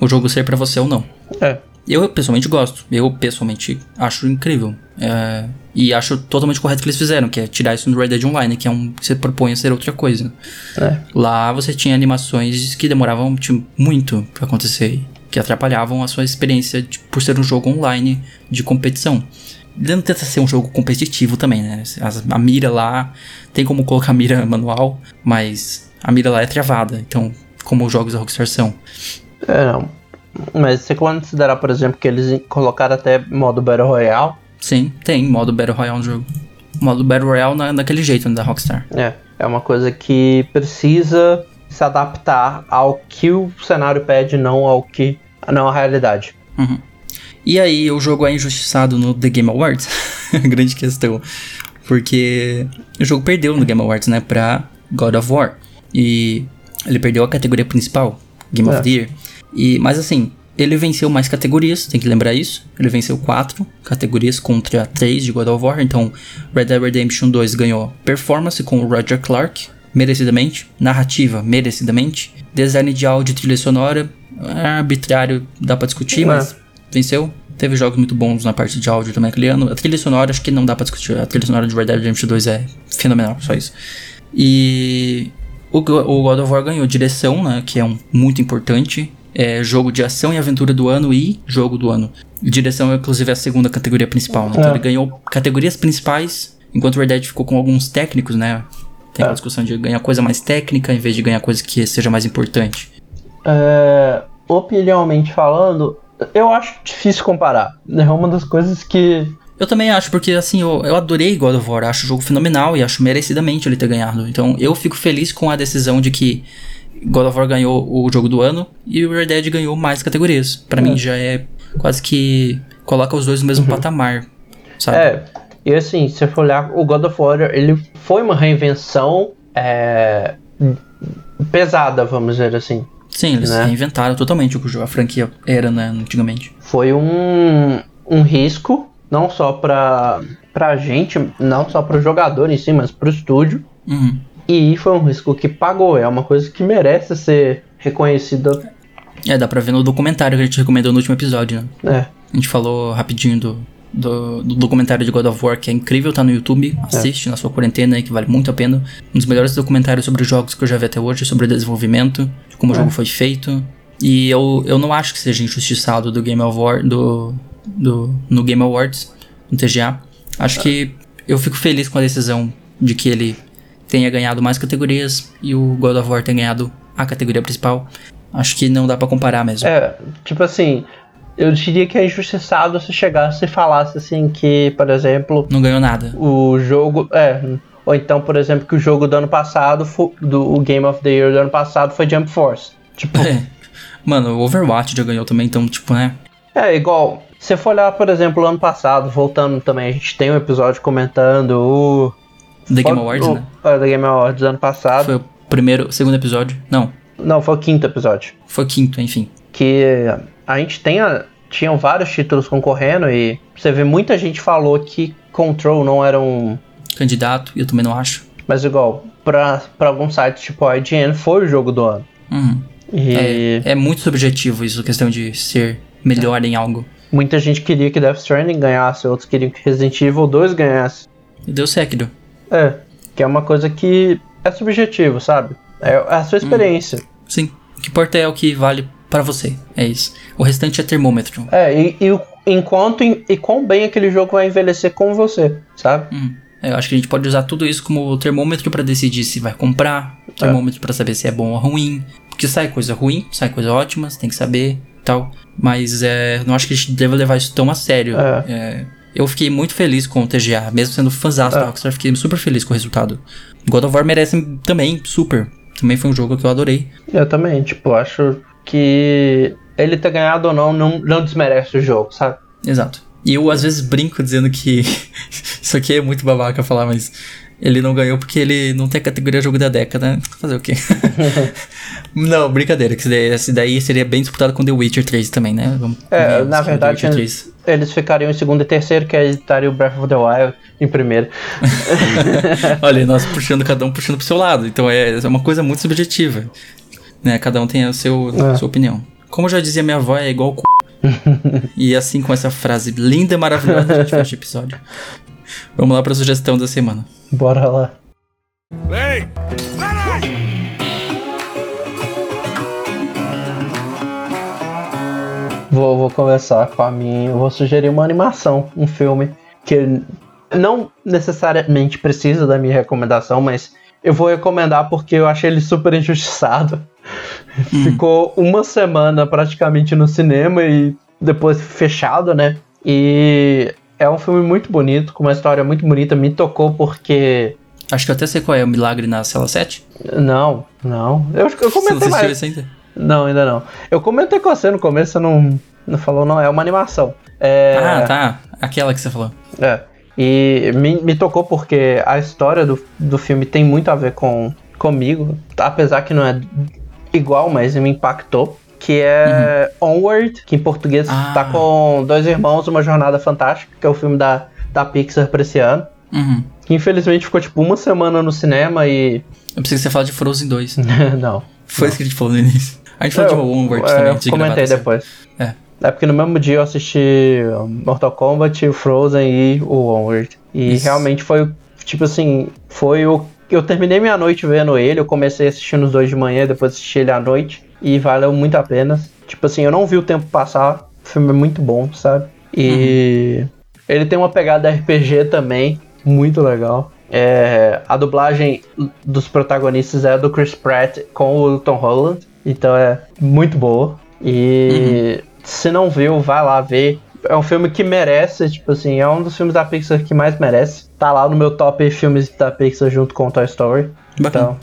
o jogo ser pra você ou não. É. Eu pessoalmente gosto. Eu pessoalmente acho incrível. É, e acho totalmente correto o que eles fizeram, que é tirar isso no Red Dead Online, que é um que você propõe a ser outra coisa. É. Lá você tinha animações que demoravam tipo, muito pra acontecer, que atrapalhavam a sua experiência de- por ser um jogo online de competição. Ele não tenta ser um jogo competitivo também, né? As- a mira lá tem como colocar mira manual, mas a mira lá é travada, então, como os jogos da Rockstar são. É, não. Mas você considerar, por exemplo, que eles colocaram até modo Battle Royale, Sim, tem modo Battle Royale no jogo. Modo Battle Royale na, daquele jeito, né, da Rockstar. É, é uma coisa que precisa se adaptar ao que o cenário pede, não ao que. não à realidade. Uhum. E aí, o jogo é injustiçado no The Game Awards? Grande questão. Porque o jogo perdeu no Game Awards, né, pra God of War. E ele perdeu a categoria principal, Game É. of the Year. E, mas assim, ele venceu mais categorias, tem que lembrar isso. Ele venceu quatro categorias contra três de God of War. Então, Red Dead Redemption 2 ganhou Performance com o Roger Clark, merecidamente. Narrativa, merecidamente. Design de áudio e trilha sonora, é arbitrário, dá pra discutir, É. mas venceu. Teve jogos muito bons na parte de áudio também aquele ano. A trilha sonora, acho que não dá pra discutir. A trilha sonora de Red Dead Redemption 2 é fenomenal, só isso. E o, Go- o God of War ganhou direção, né? Que é um muito importante. É jogo de ação e aventura do ano e jogo do ano. Direção, inclusive, é a segunda categoria principal, né? Então É. ele ganhou categorias principais, enquanto o Red Dead ficou com alguns técnicos, né? Tem É. uma discussão de ganhar coisa mais técnica em vez de ganhar coisa que seja mais importante. É, opinialmente falando, eu acho difícil comparar. É uma das coisas que. Eu também acho, porque assim, eu, eu adorei God of War, acho o jogo fenomenal e acho merecidamente ele ter ganhado. Então eu fico feliz com a decisão de que God of War ganhou o jogo do ano e o Red Dead ganhou mais categorias. Pra mim já é quase que coloca os dois no mesmo patamar, sabe? É, e assim, se você for olhar, o God of War, ele foi uma reinvenção é, pesada, vamos dizer assim. Sim, eles né? reinventaram totalmente o que a franquia era, né, antigamente. Foi um, um risco, não só pra, pra gente, não só pro jogador em si, mas pro estúdio. Uhum. E foi um risco que pagou, é uma coisa que merece ser reconhecida. É, dá pra ver no documentário que a gente recomendou no último episódio, né? É, A gente falou rapidinho do, do, do documentário de God of War, que é incrível, tá no YouTube. Assiste na sua quarentena aí, que vale muito a pena. Um dos melhores documentários sobre os jogos que eu já vi até hoje, sobre o desenvolvimento, de como o jogo foi feito. E eu, eu não acho que seja injustiçado do Game Award, do, do, no Game Awards, no TGA. Acho que eu fico feliz com a decisão de que ele tenha ganhado mais categorias e o God of War tenha ganhado a categoria principal. Acho que não dá pra comparar mesmo. É, tipo assim, eu diria que é injustiçado se chegasse e falasse assim que, por exemplo, Não ganhou nada. o jogo. É. Ou então, por exemplo, que o jogo do ano passado, do o Game of the Year do ano passado foi Jump Force. Tipo, É. Mano, o Overwatch já ganhou também, então, tipo, né? é igual. Se você for olhar, por exemplo, o ano passado, voltando também, a gente tem um episódio comentando o. The Game Awards, o, né? é, The Game Awards do ano passado. Foi o primeiro, segundo episódio. Não, Não, foi o quinto episódio. foi o quinto, enfim. que a gente tem a- tinham vários títulos concorrendo e você vê muita gente falou que Control não era um. Candidato, eu também não acho. Mas igual, pra, pra alguns sites tipo a IGN foi o jogo do ano. Uhum. E É, é muito subjetivo isso, questão de ser melhor em algo. muita gente queria que Death Stranding ganhasse, outros queriam que Resident Evil 2 ganhasse. E deu Sekiro. É, que é uma coisa que é subjetivo, sabe? É a sua experiência. Sim. O que importa é o que vale pra você. É isso. O restante é termômetro. É, e, e o- enquanto e quão bem aquele jogo vai envelhecer com você, sabe? Hum. Eu acho que a gente pode usar tudo isso como termômetro pra decidir se vai comprar, termômetro pra saber se é bom ou ruim. Porque sai coisa ruim, sai coisa ótima, você tem que saber e tal. Mas é, não acho que a gente deva levar isso tão a sério. É. É, eu fiquei muito feliz com o TGA, mesmo sendo fãzão da É. Rockstar, fiquei super feliz com o resultado. God of War merece também, super. Também foi um jogo que eu adorei. Eu também, tipo, acho que ele ter ganhado ou não, não, não desmerece o jogo, sabe? Exato. E eu às vezes brinco dizendo que isso aqui é muito babaca falar, mas ele não ganhou porque ele não tem a categoria jogo da década, né? Fazer o quê? não, brincadeira, que esse daí, esse daí seria bem disputado com The Witcher 3 também, né? Vamos É, na verdade, The Witcher 3. Eles ficariam em segundo e terceiro, que aí estaria o Breath of the Wild em primeiro. Olha, nós puxando, cada um puxando pro seu lado. Então é, é uma coisa muito subjetiva. Né? Cada um tem a seu, É. sua opinião. Como já dizia minha avó, é igual c... e assim, com essa frase linda e maravilhosa, a gente fecha o episódio. Vamos lá pra sugestão da semana. Bora lá. Hey! Vou, vou começar com a minha. Eu vou sugerir uma animação, um filme que não necessariamente precisa da minha recomendação, mas eu vou recomendar porque eu achei ele super injustiçado. Ficou uma semana praticamente no cinema e depois fechado, né? E é um filme muito bonito, com uma história muito bonita. Me tocou porque. Acho que eu até sei qual é o milagre na cela 7. Não, não. Eu, eu comentei mais. ainda? Não, ainda não. Eu comentei com você no começo, você não, não falou, não. É uma animação. É, Ah, tá. Aquela que você falou. É. E me, me tocou porque a história do, do filme tem muito a ver com comigo, apesar que não é igual, mas me impactou. Que é Onward, que em português Ah. tá com Dois Irmãos, Uma Jornada Fantástica, que é o filme da, da Pixar pra esse ano. Uhum. Que infelizmente ficou tipo uma semana no cinema e. Eu pensei que você falar de Frozen 2. não. Foi isso que a gente falou no início. A gente falou de Onward é, também. Eu comentei depois. É. É porque no mesmo dia eu assisti Mortal Kombat, Frozen e o Onward. E Isso. realmente foi, tipo assim, foi o. Eu terminei minha noite vendo ele, eu comecei assistindo os dois de manhã, depois assisti ele à noite. E valeu muito a pena. Tipo assim, eu não vi o tempo passar. O filme é muito bom, sabe? E ele tem uma pegada RPG também, muito legal. É, a dublagem dos protagonistas é do Chris Pratt com o Tom Holland. Então é muito boa. E se não viu, vai lá ver. É um filme que merece, tipo assim, é um dos filmes da Pixar que mais merece. Tá lá no meu top filmes da Pixar junto com Toy Story. Bacana. Então,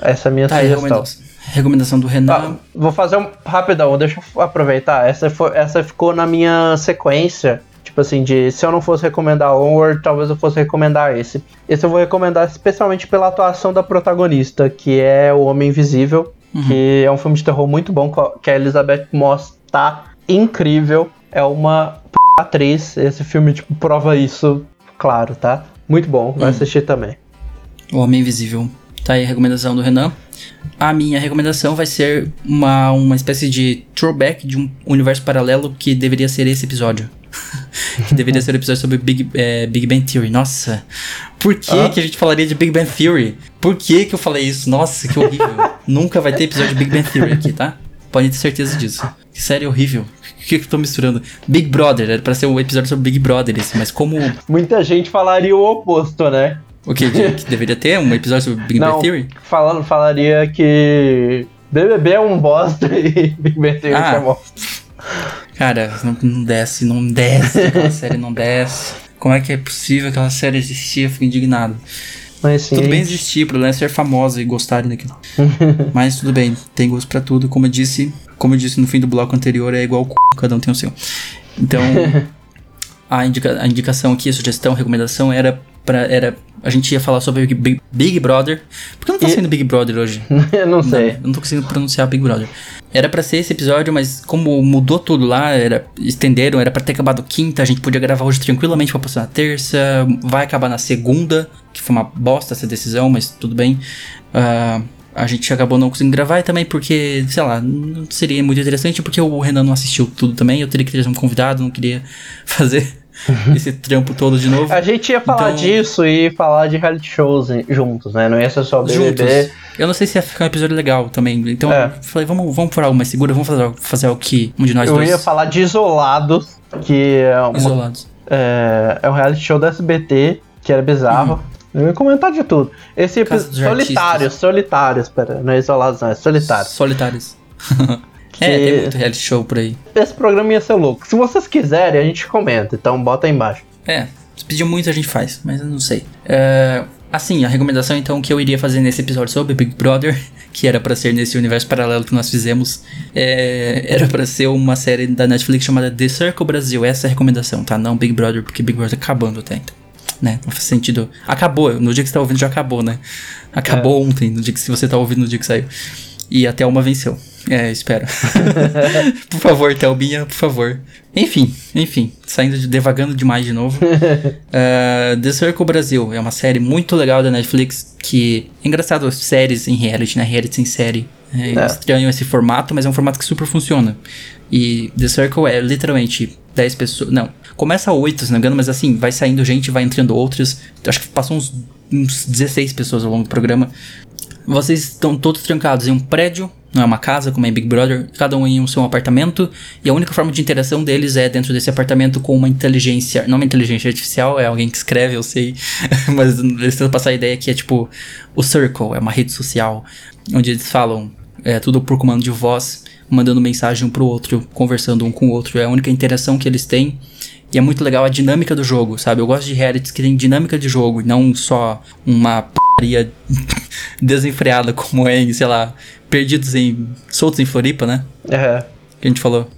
essa é a minha Tá, sugestão. recomendação, recomendação do Renan. Ah, vou fazer um rapidão, deixa eu aproveitar. Essa, foi, essa ficou na minha sequência. Tipo assim, de se eu não fosse recomendar Onward, talvez eu fosse recomendar esse. Esse eu vou recomendar especialmente pela atuação da protagonista, que é o Homem Invisível, que é um filme de terror muito bom, que a Elizabeth Moss tá incrível. É uma atriz. Esse filme, tipo, prova isso, claro, tá? Muito bom, vai assistir também. O Homem Invisível. Tá aí a recomendação do Renan. A minha recomendação vai ser uma, uma espécie de throwback de um universo paralelo que deveria ser esse episódio. que deveria ser o episódio sobre Big, é, Big Bang Theory. Nossa, por que, Ah. que a gente falaria de Big Bang Theory? Por que, que eu falei isso? Nossa, que horrível. Nunca vai ter episódio de Big Bang Theory aqui, tá? Podem ter certeza disso. Que série horrível. que, que eu tô misturando? Big Brother, era pra ser um episódio sobre Big Brother esse, mas como. Muita gente falaria o oposto, né? O que? Que deveria ter um episódio sobre Big Bang Theory? falando, falaria que BBB é um bosta e Big Bang Theory Ah. é bosta. Cara, não, não desce, não desce, aquela série não desce. Como é que é possível aquela série existir? Eu fico indignado. Mas sim, Tudo bem existir, o problema é ser famosa e gostarem daquilo. Mas tudo bem, tem gosto pra tudo. Como eu disse, como eu disse no fim do bloco anterior, é igual c... cada um tem o seu. Então, a, indica- a indicação aqui, a sugestão, a recomendação era pra. Era, a gente ia falar sobre Big, Big Brother. Por que não tá E- sendo Big Brother hoje? eu não sei. Eu não tô conseguindo pronunciar Big Brother. Era pra ser esse episódio, mas como mudou tudo lá, era, estenderam, era pra ter acabado quinta, a gente podia gravar hoje tranquilamente pra postar na terça, vai acabar na segunda, que foi uma bosta essa decisão, mas tudo bem. Ah, a gente acabou não conseguindo gravar e também porque, sei lá, não seria muito interessante, porque o Renan não assistiu tudo também, eu teria que ter um convidado, não queria fazer esse trampo todo de novo. A gente ia falar Então- disso e falar de reality shows juntos, né? Não ia ser só BBB. juntos. Eu não sei se ia ficar um episódio legal também. Então É. eu falei, vamos, vamos por algo mais seguro, vamos fazer, fazer algo que um de nós Eu dois ia falar de Isolados, que é, uma- isolados. é, é um reality show da SBT, que era bizarro. Eu ia comentar de tudo. Esse Uhum. Episódio. Solitários, solitários, pera. Não é isolados, não, é solitários. Solitários. Que- É, tem muito reality show por aí. Esse programa ia ser louco. Se vocês quiserem, a gente comenta, então bota aí embaixo. É, se pedir muito a gente faz, mas eu não sei. É, assim, a recomendação então que eu iria fazer nesse episódio sobre Big Brother, que era pra ser nesse universo paralelo que nós fizemos, é, era pra ser uma série da Netflix chamada The Circle Brasil. Essa é a recomendação, tá? Não Big Brother, porque Big Brother tá acabando até então. Né? Não faz sentido. Acabou, no dia que você tá ouvindo já acabou, né? Acabou ontem, no dia que se você tá ouvindo no dia que saiu. E até uma venceu. É, espero. por favor, Thelbinha, por favor. Enfim, enfim, saindo de, devagando demais de novo. Uh, The Circle Brasil é uma série muito legal da Netflix que é engraçado séries em reality, né? Reality em série. É, É. estranho esse formato, mas é um formato que super funciona. E The Circle é literalmente 10 pessoas. Não, começa a 8, se não me engano, mas assim, vai saindo gente, vai entrando outras. Acho que passam uns, uns 16 pessoas ao longo do programa. Vocês estão todos trancados em um prédio, não é uma casa, como é Big Brother, cada um em um seu apartamento, e a única forma de interação deles é dentro desse apartamento com uma inteligência, não uma inteligência artificial, é alguém que escreve, eu sei, mas eles tentam passar a ideia que é tipo o Circle, é uma rede social, onde eles falam é, tudo por comando de voz, mandando mensagem um pro outro, conversando um com o outro, é a única interação que eles têm. E é muito legal a dinâmica do jogo, sabe? Eu gosto de realities que tem dinâmica de jogo, não só uma p***aria desenfreada como é em, sei lá, Perdidos em... Soltos em Floripa, né? É. Que a gente falou.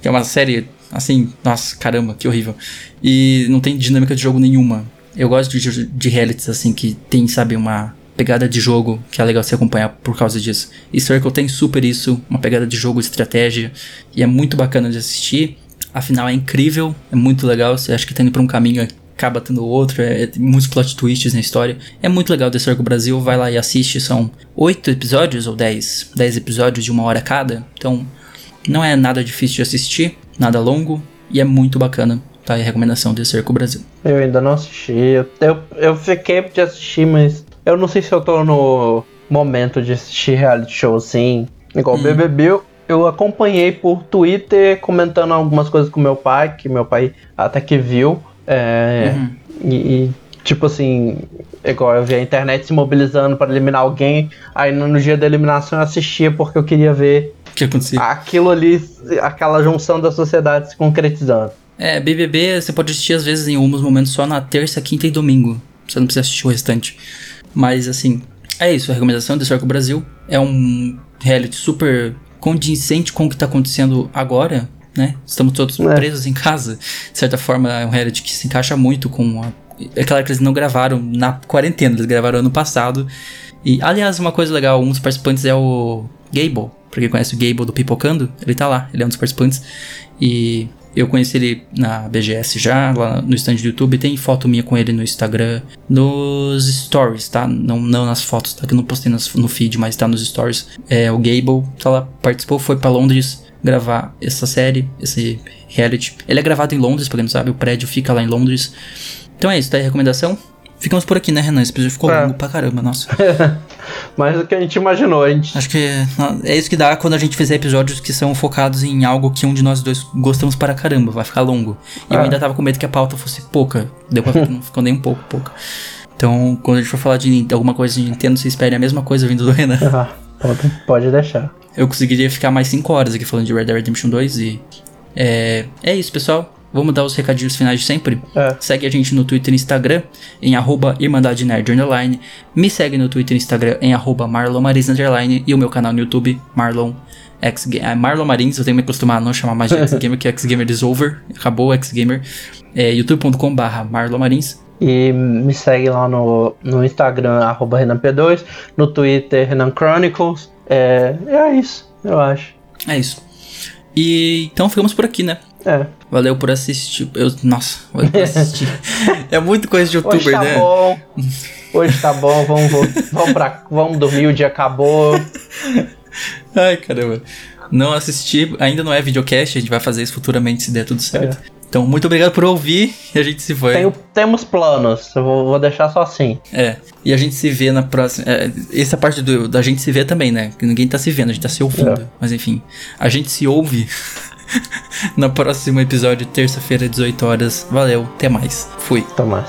Que é uma série, assim, nossa, caramba, que horrível. E não tem dinâmica de jogo nenhuma. Eu gosto de, de realities, assim, que tem, sabe, uma pegada de jogo que é legal se acompanhar por causa disso. E Circle tem super isso, uma pegada de jogo, estratégia, e é muito bacana de assistir. Afinal, é incrível, é muito legal. Você acha que tá indo pra um caminho, acaba tendo outro, é, é- muitos plot twists na história. É muito legal The Circle Brasil, vai lá e assiste. São oito episódios ou dez? Dez episódios de uma hora cada. Então, não é nada difícil de assistir, nada longo, e é muito bacana. Tá aí a recomendação The Circle Brasil. Eu ainda não assisti. Eu, eu, eu fiquei de assistir, mas eu não sei se eu tô no momento de assistir reality show assim. Igual Hum. BBB, eu, eu acompanhei por Twitter comentando algumas coisas com meu pai, que meu pai até que viu. É, Uhum. e, e, tipo assim, igual eu vi a internet se mobilizando para eliminar alguém. Aí no, no dia da eliminação eu assistia porque eu queria ver que aquilo ali, aquela junção da sociedade se concretizando. É, BBB você pode assistir às vezes em alguns momentos só na terça, quinta e domingo. Você não precisa assistir o restante. Mas assim, é isso. A recomendação do Circo Brasil é um reality super condizente com o que tá acontecendo agora, né? Estamos todos É. presos em casa. De certa forma, é um reality que se encaixa muito com a... É claro que eles não gravaram na quarentena, eles gravaram ano passado. E, aliás, uma coisa legal, um dos participantes é o Gable. Pra quem conhece o Gable do Pipocando, ele tá lá, ele é um dos participantes. E eu conheci ele na BGS já, lá no stand do YouTube. Tem foto minha com ele no Instagram, nos stories, tá? Não, não nas fotos, tá? Que eu não postei nas- no feed, mas tá nos stories. É, o Gable tá lá, participou, foi pra Londres gravar essa série, esse reality. Ele é gravado em Londres, pra quem não sabe, o prédio fica lá em Londres. Então é isso, tá aí a recomendação. ficamos por aqui, né, Renan? Esse episódio ficou É. longo pra caramba, nossa. Mais do que a gente imaginou. A gente... Acho que é isso que dá quando a gente fizer episódios que são focados em algo que um de nós dois gostamos para caramba, vai ficar longo. E eu É. ainda tava com medo que a pauta fosse pouca. Deu pra ver que não ficou nem um pouco pouca. Então, quando a gente for falar de alguma coisa de Nintendo, você espere a mesma coisa vindo do Renan. Ah, pode, pode deixar. Eu conseguiria ficar mais 5 horas aqui falando de Red Dead Redemption 2 e. É, é isso, pessoal. Vamos dar os recadinhos finais de sempre. É. Segue a gente no Twitter e Instagram em arroba Irmandade Nerd Underline. Me segue no Twitter e Instagram em arroba Underline. E o meu canal no YouTube, Marlon X ah, Marlon Marins. Eu tenho que me acostumar a não chamar mais de X Gamer, que X Gamer is over. Acabou o X Gamer. É youtube.com barra Marlon Marins. E me segue lá no, no Instagram, arroba RenanP2, no Twitter, Renan Chronicles. É, é isso, eu acho. É isso. E então ficamos por aqui, né? É. Valeu por assistir. Eu, nossa, valeu por assistir. é muito coisa de Hoje youtuber, tá né? bom. Hoje tá bom, vamos, vamos, pra, vamos dormir, o dia acabou. Ai, caramba. Não assisti, ainda não é videocast, a gente vai fazer isso futuramente se der tudo certo. Então, muito obrigado por ouvir e a gente se. Tenho- temos planos, eu vou, vou deixar só assim. É. E a gente se vê na próxima. É, essa parte do, da gente se vê também, né? Que ninguém tá se vendo, a gente tá se ouvindo. É. Mas enfim, a gente se ouve no próximo episódio, terça-feira, 18 horas. Valeu, até mais. Fui. Tomás.